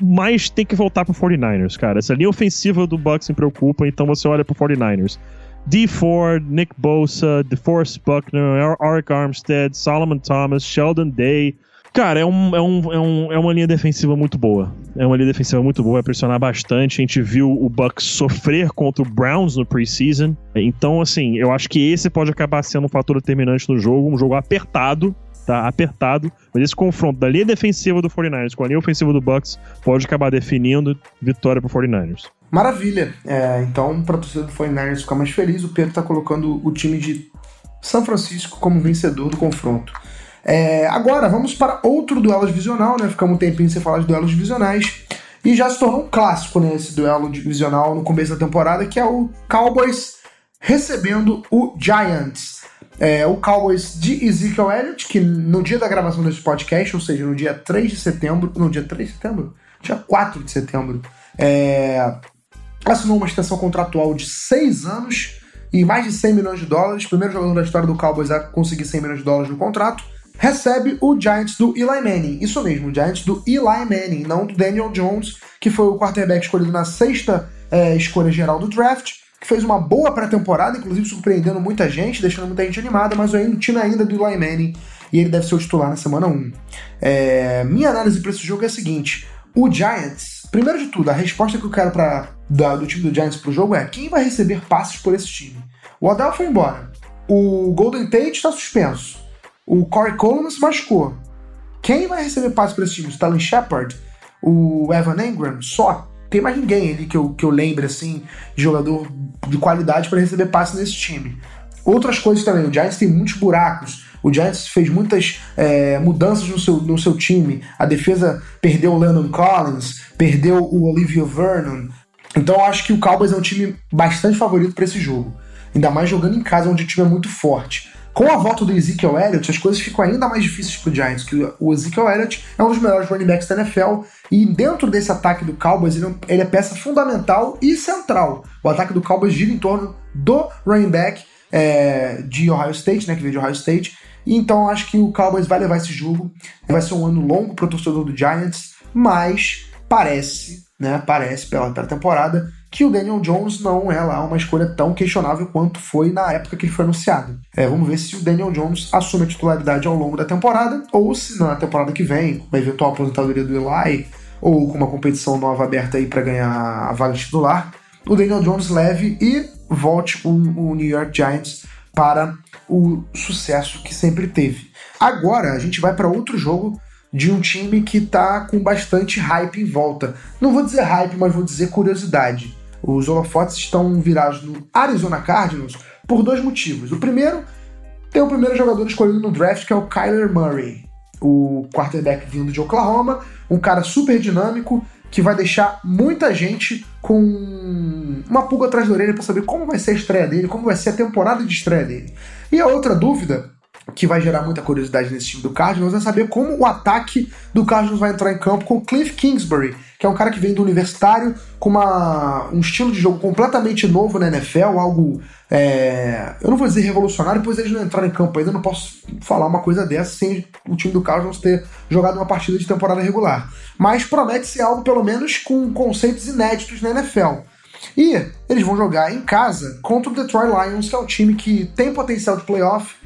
[SPEAKER 2] mas tem que voltar pro 49ers, cara. Essa linha ofensiva do Bucks me preocupa, então você olha pro 49ers. D. Ford, Nick Bosa, DeForest Buckner, Arik Armstead, Solomon Thomas, Sheldon Day. Cara, é, um, é, um, é, um, é uma linha defensiva muito boa. É uma linha defensiva muito boa, vai pressionar bastante. A gente viu o Bucks sofrer contra o Browns no preseason. Então, assim, eu acho que esse pode acabar sendo um fator determinante no jogo. Um jogo apertado, tá apertado, mas esse confronto da linha defensiva do 49ers com a linha ofensiva do Bucks pode acabar definindo vitória pro 49ers.
[SPEAKER 1] Maravilha. É, então, para a torcida do 49ers ficar mais feliz, o Pedro está colocando o time de São Francisco como vencedor do confronto. É, agora, vamos para outro duelo divisional, né? Ficamos um tempinho sem falar de duelos divisionais. E já se tornou um clássico, né? Duelo divisional no começo da temporada, que é o Cowboys recebendo o Giants. É, o Cowboys de Ezekiel Elliott, que no dia da gravação desse podcast, ou seja, no dia 3 de setembro, no dia 3 de setembro? Dia 4 de setembro, é, assinou uma extensão contratual de 6 anos e mais de 100 milhões de dólares, primeiro jogador da história do Cowboys a conseguir 100 milhões de dólares no contrato, recebe o Giants do Eli Manning. Isso mesmo, o Giants do Eli Manning, não do Daniel Jones, que foi o quarterback escolhido na sexta é, escolha geral do draft que fez uma boa pré-temporada, inclusive surpreendendo muita gente, deixando muita gente animada, mas o time ainda do Eli Manning e ele deve ser o titular na semana 1. É, minha análise para esse jogo é a seguinte: o Giants, primeiro de tudo, a resposta que eu quero pra, da, do time do Giants pro jogo é quem vai receber passes por esse time? O Odell foi embora, o Golden Tate está suspenso, o Corey Coleman se machucou. Quem vai receber passes por esse time? O Stalin Shepard? O Evan Engram? Só? tem mais ninguém ali que eu, que eu lembre, assim, de jogador de qualidade para receber passe nesse time. Outras coisas também, o Giants tem muitos buracos. O Giants fez muitas é, mudanças no seu, no seu time. A defesa perdeu o Landon Collins, perdeu o Olivia Vernon. Então eu acho que o Cowboys é um time bastante favorito para esse jogo. Ainda mais jogando em casa, onde o time é muito forte. Com a volta do Ezekiel Elliott, as coisas ficam ainda mais difíceis para o Giants, que o Ezekiel Elliott é um dos melhores running backs da NFL e dentro desse ataque do Cowboys ele, ele é peça fundamental e central. O ataque do Cowboys gira em torno do running back é, de Ohio State, né, que veio de Ohio State. E então acho que o Cowboys vai levar esse jogo. Vai ser um ano longo para o torcedor do Giants, mas parece, né, parece pela, pela temporada que o Daniel Jones não é lá uma escolha tão questionável quanto foi na época que ele foi anunciado. É, vamos ver se o Daniel Jones assume a titularidade ao longo da temporada, ou se na temporada que vem, com a eventual aposentadoria do Eli, ou com uma competição nova aberta aí para ganhar a vaga titular, o Daniel Jones leve e volte o, o New York Giants para o sucesso que sempre teve. Agora a gente vai para outro jogo de um time que está com bastante hype em volta. Não vou dizer hype, mas vou dizer curiosidade. Os holofotes estão virados no Arizona Cardinals por dois motivos. O primeiro, tem o primeiro jogador escolhido no draft, que é o Kyler Murray, o quarterback vindo de Oklahoma, um cara super dinâmico que vai deixar muita gente com uma pulga atrás da orelha para saber como vai ser a estreia dele, como vai ser a temporada de estreia dele. E a outra dúvida que vai gerar muita curiosidade nesse time do Cardinals é saber como o ataque do Cardinals vai entrar em campo com Cliff Kingsbury, que é um cara que vem do universitário com uma, um estilo de jogo completamente novo na NFL, algo. É, eu não vou dizer revolucionário, pois eles não entraram em campo ainda, não posso falar uma coisa dessa sem o time do Cardinals ter jogado uma partida de temporada regular. Mas promete ser algo, pelo menos, com conceitos inéditos na NFL. E eles vão jogar em casa contra o Detroit Lions, que é um time que tem potencial de playoff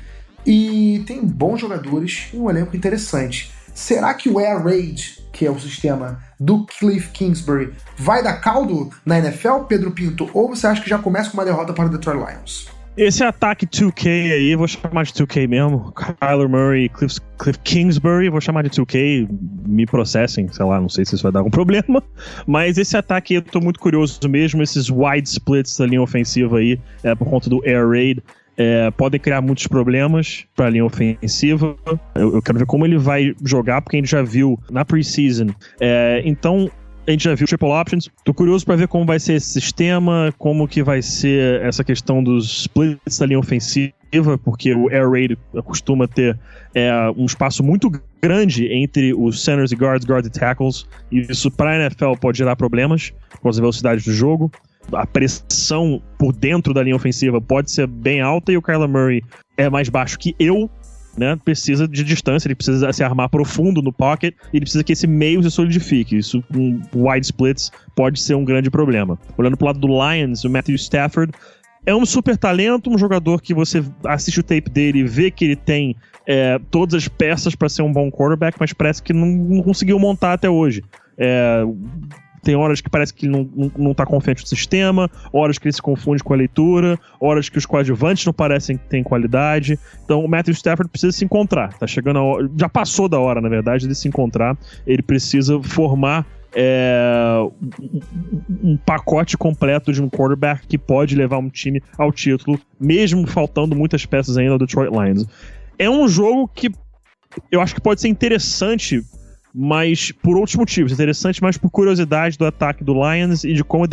[SPEAKER 1] e tem bons jogadores e um elenco interessante. Será que o Air Raid, que é o sistema do Cliff Kingsbury, vai dar caldo na NFL, Pedro Pinto? Ou você acha que já começa com uma derrota para o Detroit Lions?
[SPEAKER 2] Esse ataque 2K aí, vou chamar de 2K mesmo. Kyler Murray, Cliff, Cliff Kingsbury, vou chamar de 2K. Me processem, sei lá, não sei se isso vai dar algum problema. Mas esse ataque eu tô muito curioso mesmo. Esses wide splits da linha ofensiva aí, é, por conta do Air Raid. É, podem criar muitos problemas para a linha ofensiva. Eu, eu, quero ver como ele vai jogar, porque a gente já viu na preseason. É, então, a gente já viu triple options. Tô curioso para ver como vai ser esse sistema, como que vai ser essa questão dos splits da linha ofensiva, porque o air raid costuma ter é, um espaço muito grande entre os centers e guards, guards e tackles, e isso para a NFL pode gerar problemas por causa da velocidade do jogo. A pressão por dentro da linha ofensiva pode ser bem alta e o Kyler Murray é mais baixo que eu, né, precisa de distância, ele precisa se armar profundo no pocket, ele precisa que esse meio se solidifique. Isso com wide splits pode ser um grande problema. Olhando pro lado do Lions, o Matthew Stafford é um super talento, um jogador que você assiste o tape dele e vê que ele tem é, todas as peças para ser um bom quarterback, mas parece que não, não conseguiu montar até hoje. É, tem horas que parece que ele não, não, não tá confiante no sistema, horas que ele se confunde com a leitura, horas que os coadjuvantes não parecem que têm qualidade. Então o Matthew Stafford precisa se encontrar. Tá chegando a hora, já passou da hora, na verdade, de se encontrar. Ele precisa formar é, um pacote completo de um quarterback que pode levar um time ao título, mesmo faltando muitas peças ainda do Detroit Lions. É um jogo que eu acho que pode ser interessante mas por outros motivos. Interessante, mas por curiosidade do ataque do Lions e de como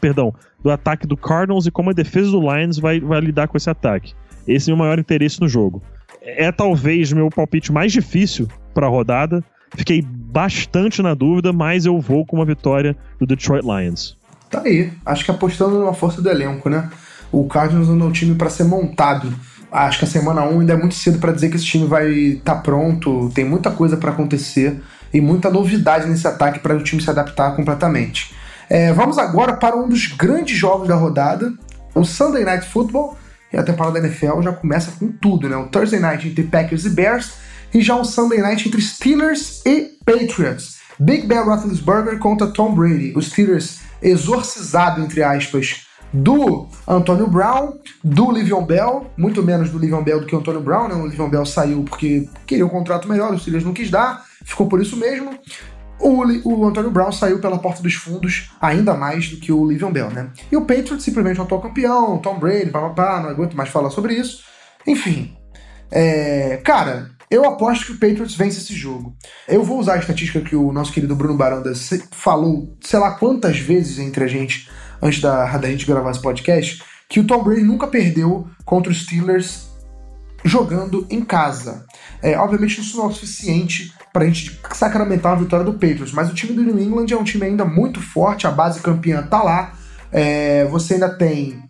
[SPEAKER 2] perdão, do ataque do Cardinals e como a defesa do Lions vai, vai lidar com esse ataque. Esse é o meu maior interesse no jogo. É talvez meu palpite mais difícil para a rodada. Fiquei bastante na dúvida, mas eu vou com uma vitória do Detroit Lions.
[SPEAKER 1] Tá aí. Acho que apostando na força do elenco, né? O Cardinals é um time para ser montado. Acho que a semana 1 ainda é muito cedo para dizer que esse time vai estar tá pronto. Tem muita coisa para acontecer e muita novidade nesse ataque para o time se adaptar completamente. É, vamos agora para um dos grandes jogos da rodada, o Sunday Night Football. E a temporada da NFL já começa com tudo, né? O Thursday Night entre Packers e Bears e já o Sunday Night entre Steelers e Patriots. Big Ben Roethlisberger contra Tom Brady. Os Steelers exorcizado, entre aspas, do Antônio Brown, do Livion Bell, muito menos do Livion Bell do que o Antônio Brown, né? O Livion Bell saiu porque queria um contrato melhor, os Steelers não quis dar ficou por isso mesmo. O, o Antônio Brown saiu pela porta dos fundos ainda mais do que o Livion Bell, né? E o Patriots simplesmente é o atual campeão, Tom Brady, papapá, não aguento mais falar sobre isso. Enfim, é, cara, eu aposto que o Patriots vence esse jogo. Eu vou usar a estatística que o nosso querido Bruno Baranda falou, sei lá quantas vezes entre a gente, antes da, da gente gravar esse podcast, que o Tom Brady nunca perdeu contra os Steelers jogando em casa. É, obviamente isso não é o suficiente para a gente sacramentar a vitória do Patriots, mas o time do New England é um time ainda muito forte, a base campeã tá lá. É, você ainda tem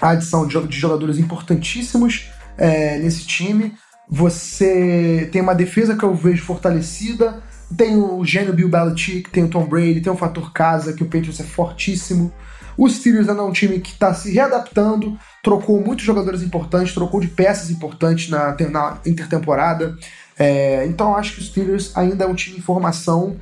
[SPEAKER 1] a adição de, jogadores importantíssimos é, nesse time. Você tem uma defesa que eu vejo fortalecida. Tem o gênio Bill Belichick, tem o Tom Brady, tem o fator casa, que o Patriots é fortíssimo. O Steelers ainda é um time que está se readaptando, trocou muitos jogadores importantes, trocou de peças importantes na, na intertemporada. É, então acho que o Steelers ainda é um time em formação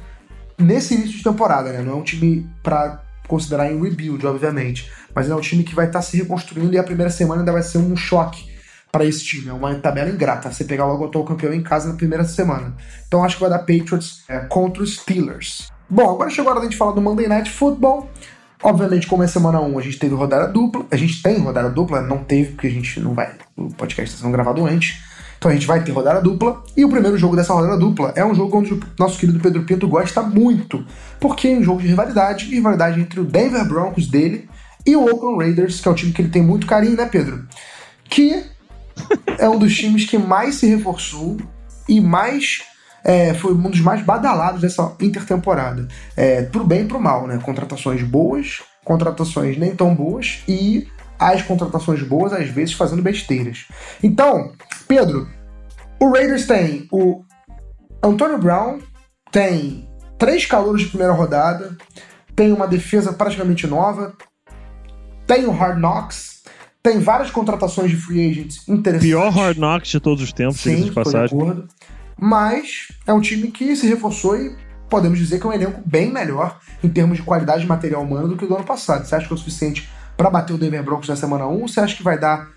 [SPEAKER 1] nesse início de temporada, né? Não é um time para considerar em rebuild, obviamente, mas é um time que vai estar tá se reconstruindo e a primeira semana ainda vai ser um choque para esse time. É uma tabela ingrata. Você pegar logo o atual campeão em casa na primeira semana. Então acho que vai dar Patriots é, contra os Steelers. Bom, agora chegou a hora de a gente falar do Monday Night Football. Obviamente, como é semana 1, a gente teve rodada dupla. A gente tem rodada dupla, não teve, porque a gente não vai. O podcast está sendo gravado antes. Então a gente vai ter rodada dupla. E o primeiro jogo dessa rodada dupla é um jogo onde o nosso querido Pedro Pinto gosta muito. Porque é um jogo de rivalidade, rivalidade entre o Denver Broncos dele e o Oakland Raiders, que é um time que ele tem muito carinho, né, Pedro? Que é um dos times que mais se reforçou e mais é, foi um dos mais badalados dessa intertemporada. É, pro bem e pro mal, né? Contratações boas, contratações nem tão boas e as contratações boas, às vezes, fazendo besteiras. Então, Pedro, o Raiders tem o Antonio Brown, tem três calouros de primeira rodada, tem uma defesa praticamente nova, tem o Hard Knocks, tem várias contratações de free agents interessantes.
[SPEAKER 2] Pior Hard Knocks de todos os tempos,
[SPEAKER 1] Sim,
[SPEAKER 2] de passagem.
[SPEAKER 1] Mas é um time que se reforçou e podemos dizer que é um elenco bem melhor em termos de qualidade de material humano do que o do ano passado. Você acha que é o suficiente para bater o Denver Broncos na semana 1 ou você acha que vai dar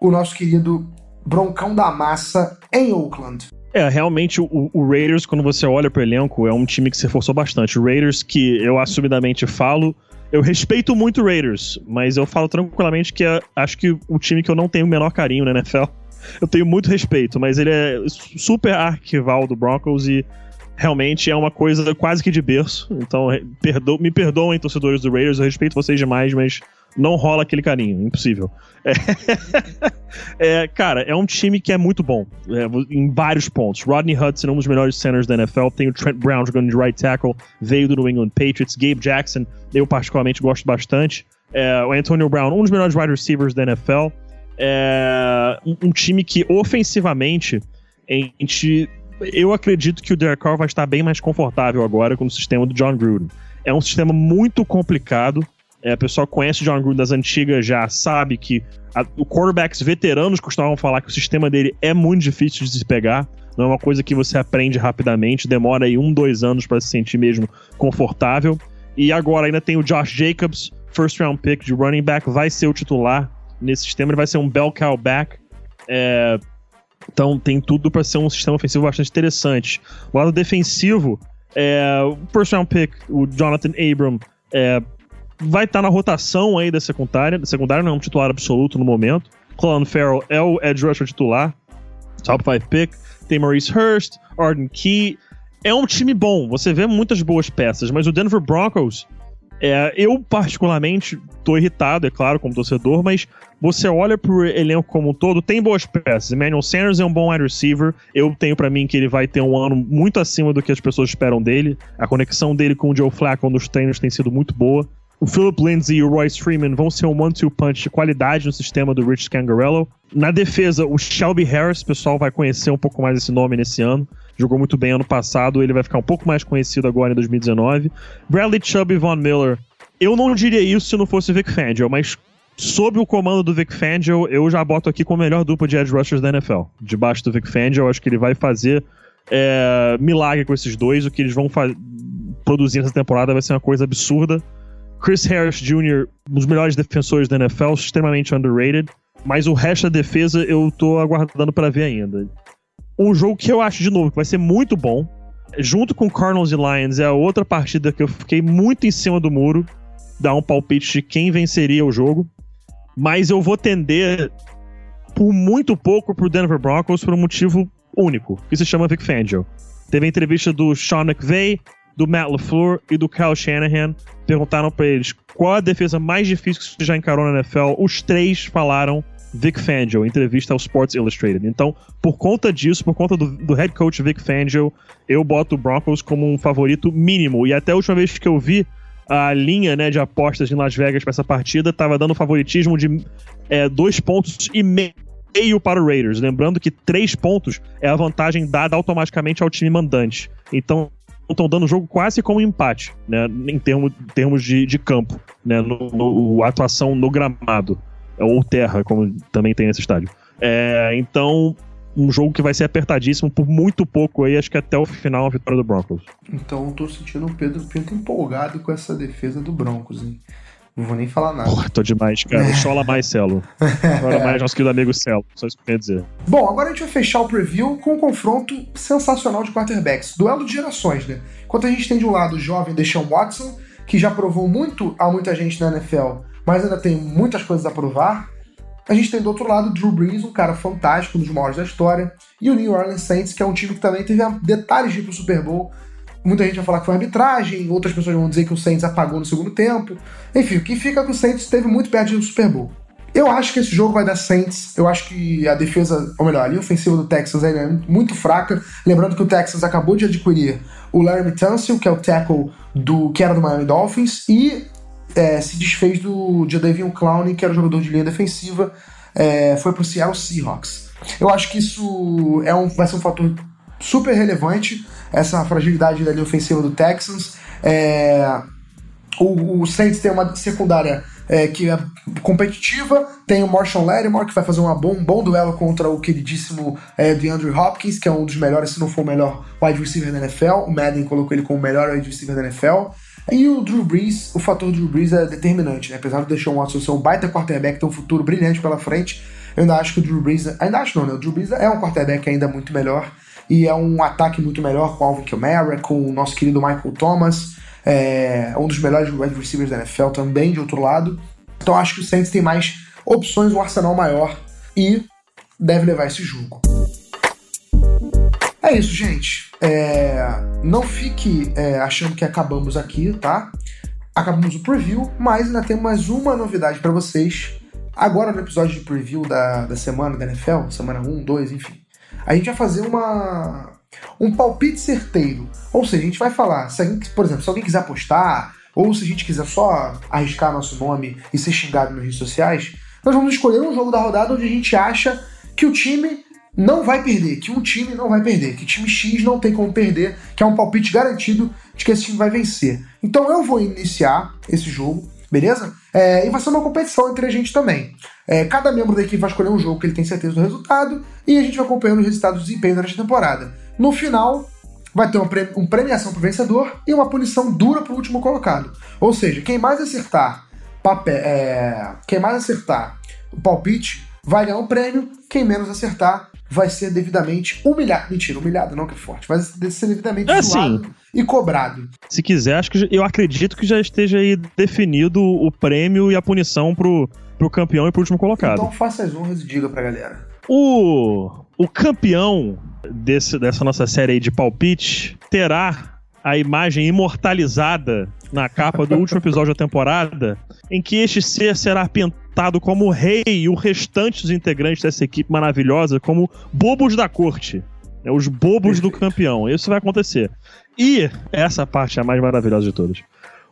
[SPEAKER 1] o nosso querido broncão da massa em Oakland?
[SPEAKER 2] É, realmente o, o Raiders, quando você olha pro elenco, é um time que se reforçou bastante. O Raiders, que eu assumidamente falo, eu respeito muito o Raiders, mas eu falo tranquilamente que é, acho que o time que eu não tenho o menor carinho na NFL. Eu tenho muito respeito, mas ele é super arquival do Broncos e realmente é uma coisa quase que de berço. Então, perdo me perdoem, torcedores do Raiders, eu respeito vocês demais, mas não rola aquele carinho, impossível. É, é, cara, é um time que é muito bom é, em vários pontos. Rodney Hudson, um dos melhores centers da NFL, tem o Trent Brown jogando de right tackle, veio do New England Patriots, Gabe Jackson, eu particularmente gosto bastante. É, o Antonio Brown, um dos melhores wide receivers da NFL. É, um, um time que ofensivamente a gente eu acredito que o Derek Carr vai estar bem mais confortável agora com o sistema do John Gruden. É um sistema muito complicado. É, o pessoal conhece o John Gruden das antigas, já sabe que a, o quarterbacks veteranos costumavam falar que o sistema dele é muito difícil de se pegar. Não é uma coisa que você aprende rapidamente, demora aí um, dois anos para se sentir mesmo confortável. E agora ainda tem o Josh Jacobs, first round pick de running back, vai ser o titular nesse sistema, ele vai ser um bell cow back. É, então tem tudo para ser um sistema ofensivo bastante interessante. O lado defensivo, é, o first round pick, o Jonathan Abram, é, vai estar tá na rotação aí da secundária. Secundária não é um titular absoluto no momento. Colin Farrell é o edge rusher titular, top 5 pick. Tem Maurice Hurst, Arden Key. É um time bom, você vê muitas boas peças, mas o Denver Broncos é, eu, particularmente, tô irritado, é claro, como torcedor, mas você olha pro elenco como um todo, tem boas peças. Emmanuel Sanders é um bom wide receiver. Eu tenho para mim que ele vai ter um ano muito acima do que as pessoas esperam dele. A conexão dele com o Joe Flacco nos treinos tem sido muito boa. O Philip Lindsay e o Royce Freeman vão ser um one-two punch de qualidade no sistema do Rich Scangarello. Na defesa, o Shelby Harris, o pessoal vai conhecer um pouco mais esse nome nesse ano jogou muito bem ano passado, ele vai ficar um pouco mais conhecido agora em 2019. Bradley Chubb e Von Miller, eu não diria isso se não fosse Vic Fangio, mas sob o comando do Vic Fangio, eu já boto aqui como melhor dupla de edge rushers da NFL. Debaixo do Vic Fangio, acho que ele vai fazer é, milagre com esses dois. O que eles vão produzir nessa temporada vai ser uma coisa absurda. Chris Harris Jr., um dos melhores defensores da NFL, extremamente underrated. Mas o resto da defesa eu tô aguardando para ver ainda um jogo que eu acho, de novo, que vai ser muito bom. Junto com Cardinals e Lions, é a outra partida que eu fiquei muito em cima do muro. Dar um palpite de quem venceria o jogo. Mas eu vou tender por muito pouco pro Denver Broncos por um motivo único, que se chama Vic Fangio. Teve a entrevista do Sean McVay, do Matt LaFleur e do Kyle Shanahan. Perguntaram para eles qual a defesa mais difícil que você já encarou na NFL. Os três falaram Vic Fangio, entrevista ao Sports Illustrated. Então, por conta disso, por conta do, do head coach Vic Fangio, eu boto o Broncos como um favorito mínimo. E até a última vez que eu vi a linha né, de apostas em Las Vegas para essa partida, estava dando favoritismo de é, dois pontos e meio para o Raiders. Lembrando que três pontos é a vantagem dada automaticamente ao time mandante. Então, estão dando o jogo quase como empate, né, em termos, termos de, de campo, né, no, no, atuação no gramado ou terra, como também tem nesse estádio. É, então, um jogo que vai ser apertadíssimo por muito pouco aí, acho que até o final a vitória do Broncos.
[SPEAKER 1] Então eu tô sentindo o Pedro Pinto empolgado com essa defesa do Broncos, hein? Não vou nem falar nada.
[SPEAKER 2] Porra, tô demais, cara. Chola mais, Celo. Chola mais nosso querido amigo Celo. Só isso que eu queria dizer.
[SPEAKER 1] Bom, agora a gente vai fechar o preview com um confronto sensacional de quarterbacks. Duelo de gerações, né? Enquanto a gente tem de um lado o jovem Deshaun Watson, que já provou muito a muita gente na NFL mas ainda tem muitas coisas a provar. A gente tem do outro lado Drew Brees, um cara fantástico, um dos maiores da história, e o New Orleans Saints, que é um time que também teve detalhes de ir pro Super Bowl. Muita gente vai falar que foi arbitragem, outras pessoas vão dizer que o Saints apagou no segundo tempo. Enfim, o que fica é que o Saints esteve muito perto no Super Bowl. Eu acho que esse jogo vai dar Saints. Eu acho que a defesa, ou melhor, a linha ofensiva do Texas é muito fraca. Lembrando que o Texas acabou de adquirir o Larry Tunsil, que é o tackle do que era do Miami Dolphins, e é, se desfez do Jadavion Clowney, que era o jogador de linha defensiva, é, foi pro Seattle Seahawks. Eu acho que isso é um, vai ser um fator super relevante, essa fragilidade da linha ofensiva do Texans. É, o, o Saints tem uma secundária é, que é competitiva. Tem o Marshall Lattimore, que vai fazer uma bom, um bom duelo contra o queridíssimo é, DeAndre Hopkins, que é um dos melhores, se não for o melhor wide receiver da NFL. O Madden colocou ele como o melhor wide receiver da NFL. E o Drew Brees, o fator Drew Brees é determinante, né? Apesar de deixar um Watson ser um baita quarterback, ter um futuro brilhante pela frente, eu ainda acho que o Drew Brees, ainda acho não, né? O Drew Brees é um quarterback ainda muito melhor e é um ataque muito melhor com o Alvin Kamara, com o nosso querido Michael Thomas, é um dos melhores wide receivers da NFL também, de outro lado. Então acho que o Saints tem mais opções, um arsenal maior e deve levar esse jogo. É isso, gente. É... Não fique é, achando que acabamos aqui, tá? Acabamos o preview, mas ainda tem mais uma novidade para vocês. Agora no episódio de preview da, da semana da NFL, semana 1, 2, enfim. A gente vai fazer uma um palpite certeiro. Ou seja, a gente vai falar, se alguém, por exemplo, se alguém quiser apostar, ou se a gente quiser só arriscar nosso nome e ser xingado nas redes sociais, nós vamos escolher um jogo da rodada onde a gente acha que o time não vai perder, que um time não vai perder, que time X não tem como perder, que é um palpite garantido de que esse time vai vencer. Então eu vou iniciar esse jogo, beleza? É, e vai ser uma competição entre a gente também. É, cada membro da equipe vai escolher um jogo que ele tem certeza do resultado e a gente vai acompanhando os resultados do desempenho durante a temporada. No final, vai ter uma, pre premiação para o vencedor e uma punição dura para o último colocado. Ou seja, quem mais acertar papel, é, quem mais acertar o palpite vai ganhar um prêmio, quem menos acertar vai ser devidamente humilhado. Mentira, humilhado não que é forte, vai ser devidamente
[SPEAKER 2] é assim,
[SPEAKER 1] e cobrado.
[SPEAKER 2] Se quiser, acho que eu acredito que já esteja aí definido o prêmio e a punição pro, pro campeão e pro último colocado.
[SPEAKER 1] Então faça as honras e diga pra galera.
[SPEAKER 2] O, o campeão desse, dessa nossa série aí de palpite terá a imagem imortalizada na capa do último episódio da temporada, em que este ser será pintado como rei e o restante dos integrantes dessa equipe maravilhosa como bobos da corte. Né, os bobos do campeão. Isso vai acontecer. E essa parte é a mais maravilhosa de todas.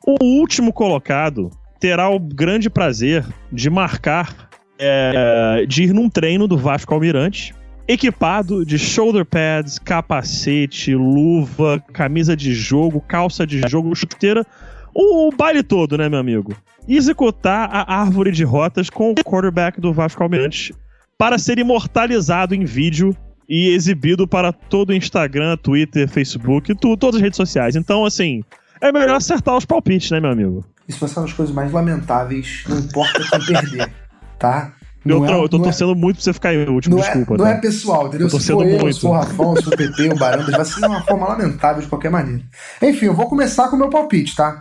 [SPEAKER 2] O último colocado terá o grande prazer de marcar, é, de ir num treino do Vasco Almirante equipado de shoulder pads, capacete, luva, camisa de jogo, calça de jogo, chuteira, o baile todo, né, meu amigo? E executar a árvore de rotas com o quarterback do Vasco Almirante para ser imortalizado em vídeo e exibido para todo o Instagram, Twitter, Facebook, tudo, todas as redes sociais. Então, assim, é melhor acertar os palpites, né, meu amigo?
[SPEAKER 1] Isso vai ser uma das coisas mais lamentáveis, não importa quem perder, tá?
[SPEAKER 2] Não é, eu tô é- torcendo é, muito pra você ficar em último,
[SPEAKER 1] não
[SPEAKER 2] é- desculpa.
[SPEAKER 1] É, não tá? é pessoal, entendeu?
[SPEAKER 2] Tô se for eu, muito.
[SPEAKER 1] se for o Rafão, se for o PP, o Barandas, vai ser de uma forma lamentável de qualquer maneira. Enfim, eu vou começar com o meu palpite, tá?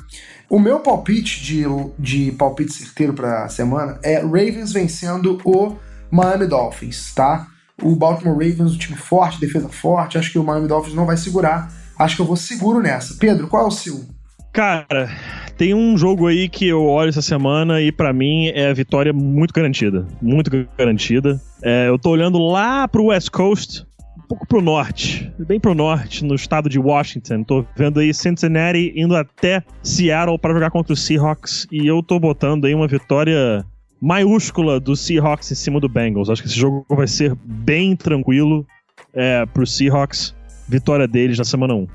[SPEAKER 1] O meu palpite de, de palpite certeiro pra semana é Ravens vencendo o Miami Dolphins, tá? O Baltimore Ravens, um time forte, defesa forte, acho que o Miami Dolphins não vai segurar. Acho que eu vou seguro nessa. Pedro, qual é o seu?
[SPEAKER 2] Cara, tem um jogo aí que eu olho essa semana e para mim é a vitória muito garantida. Muito garantida. É, eu tô olhando lá pro West Coast, um pouco pro norte, bem pro norte, no estado de Washington. Tô vendo aí Cincinnati indo até Seattle para jogar contra os Seahawks e eu tô botando aí uma vitória maiúscula do Seahawks em cima do Bengals. Acho que esse jogo vai ser bem tranquilo é, pro Seahawks. Vitória deles na semana 1.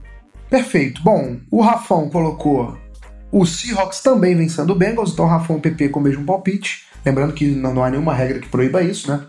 [SPEAKER 1] Perfeito. Bom, o Rafão colocou o Seahawks também vencendo o Bengals, então o Rafão o PP com o mesmo palpite. Lembrando que não há nenhuma regra que proíba isso, né?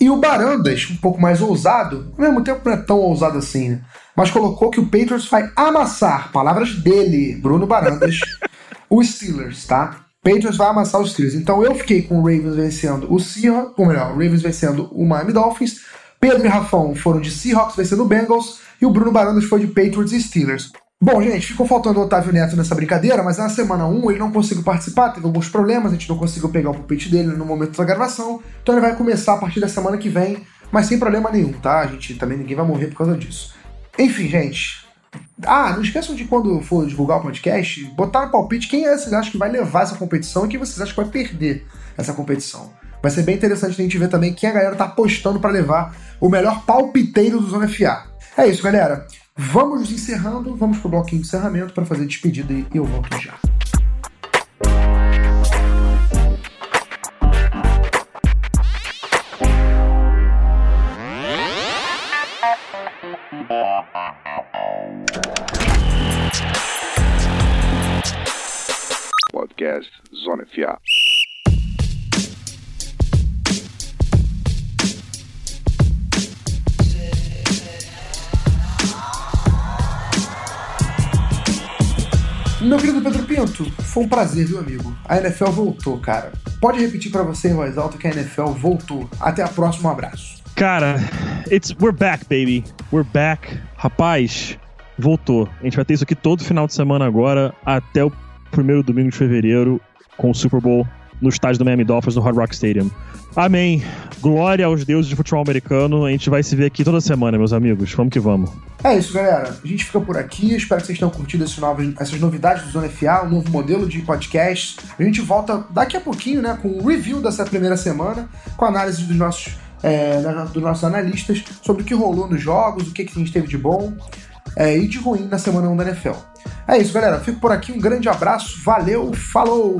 [SPEAKER 1] E o Barandas, um pouco mais ousado, ao mesmo tempo não é tão ousado assim, né? Mas colocou que o Patriots vai amassar, palavras dele, Bruno Barandas, os Steelers, tá? Patriots vai amassar os Steelers. Então eu fiquei com o Ravens vencendo o Seahawks, ou melhor, o Ravens vencendo o Miami Dolphins. Pedro e Rafão foram de Seahawks vencendo o Bengals e o Bruno Barandas foi de Patriots e Steelers. Bom, gente, ficou faltando o Otávio Neto nessa brincadeira, mas na semana 1 ele não conseguiu participar, teve alguns problemas, a gente não conseguiu pegar o palpite dele no momento da gravação, então ele vai começar a partir da semana que vem, mas sem problema nenhum, tá? A gente também ninguém vai morrer por causa disso. Enfim, gente. Ah, não esqueçam de quando for divulgar o podcast, botar no palpite quem é vocês acham que vai levar essa competição e quem vocês acham que vai perder essa competição. Vai ser bem interessante a gente ver também quem a galera tá apostando para levar o melhor palpiteiro do Zona FA. É isso, galera. Vamos encerrando, vamos pro bloquinho de encerramento para fazer despedida e eu volto já.
[SPEAKER 4] Podcast Zona FA.
[SPEAKER 1] Meu querido Pedro Pinto, foi um prazer, viu, amigo? A NFL voltou, cara. Pode repetir para você em voz alta que a NFL voltou. Até a próxima, um abraço.
[SPEAKER 2] Cara, it's, we're back, baby. We're back. Rapaz, voltou. A gente vai ter isso aqui todo final de semana agora, até o primeiro domingo de fevereiro, com o Super Bowl no estádio do Miami Dolphins, no Hard Rock Stadium. Amém. Glória aos deuses de futebol americano. A gente vai se ver aqui toda semana, meus amigos. Vamos que vamos.
[SPEAKER 1] É isso, galera. A gente fica por aqui. Espero que vocês tenham curtido novo, essas novidades do Zona FA, um novo modelo de podcast. A gente volta daqui a pouquinho, né, com o um review dessa primeira semana, com análise dos nossos, é, dos nossos analistas sobre o que rolou nos jogos, o que, que a gente teve de bom é, e de ruim na semana 1 da NFL. É isso, galera. Fico por aqui. Um grande abraço. Valeu. Falou!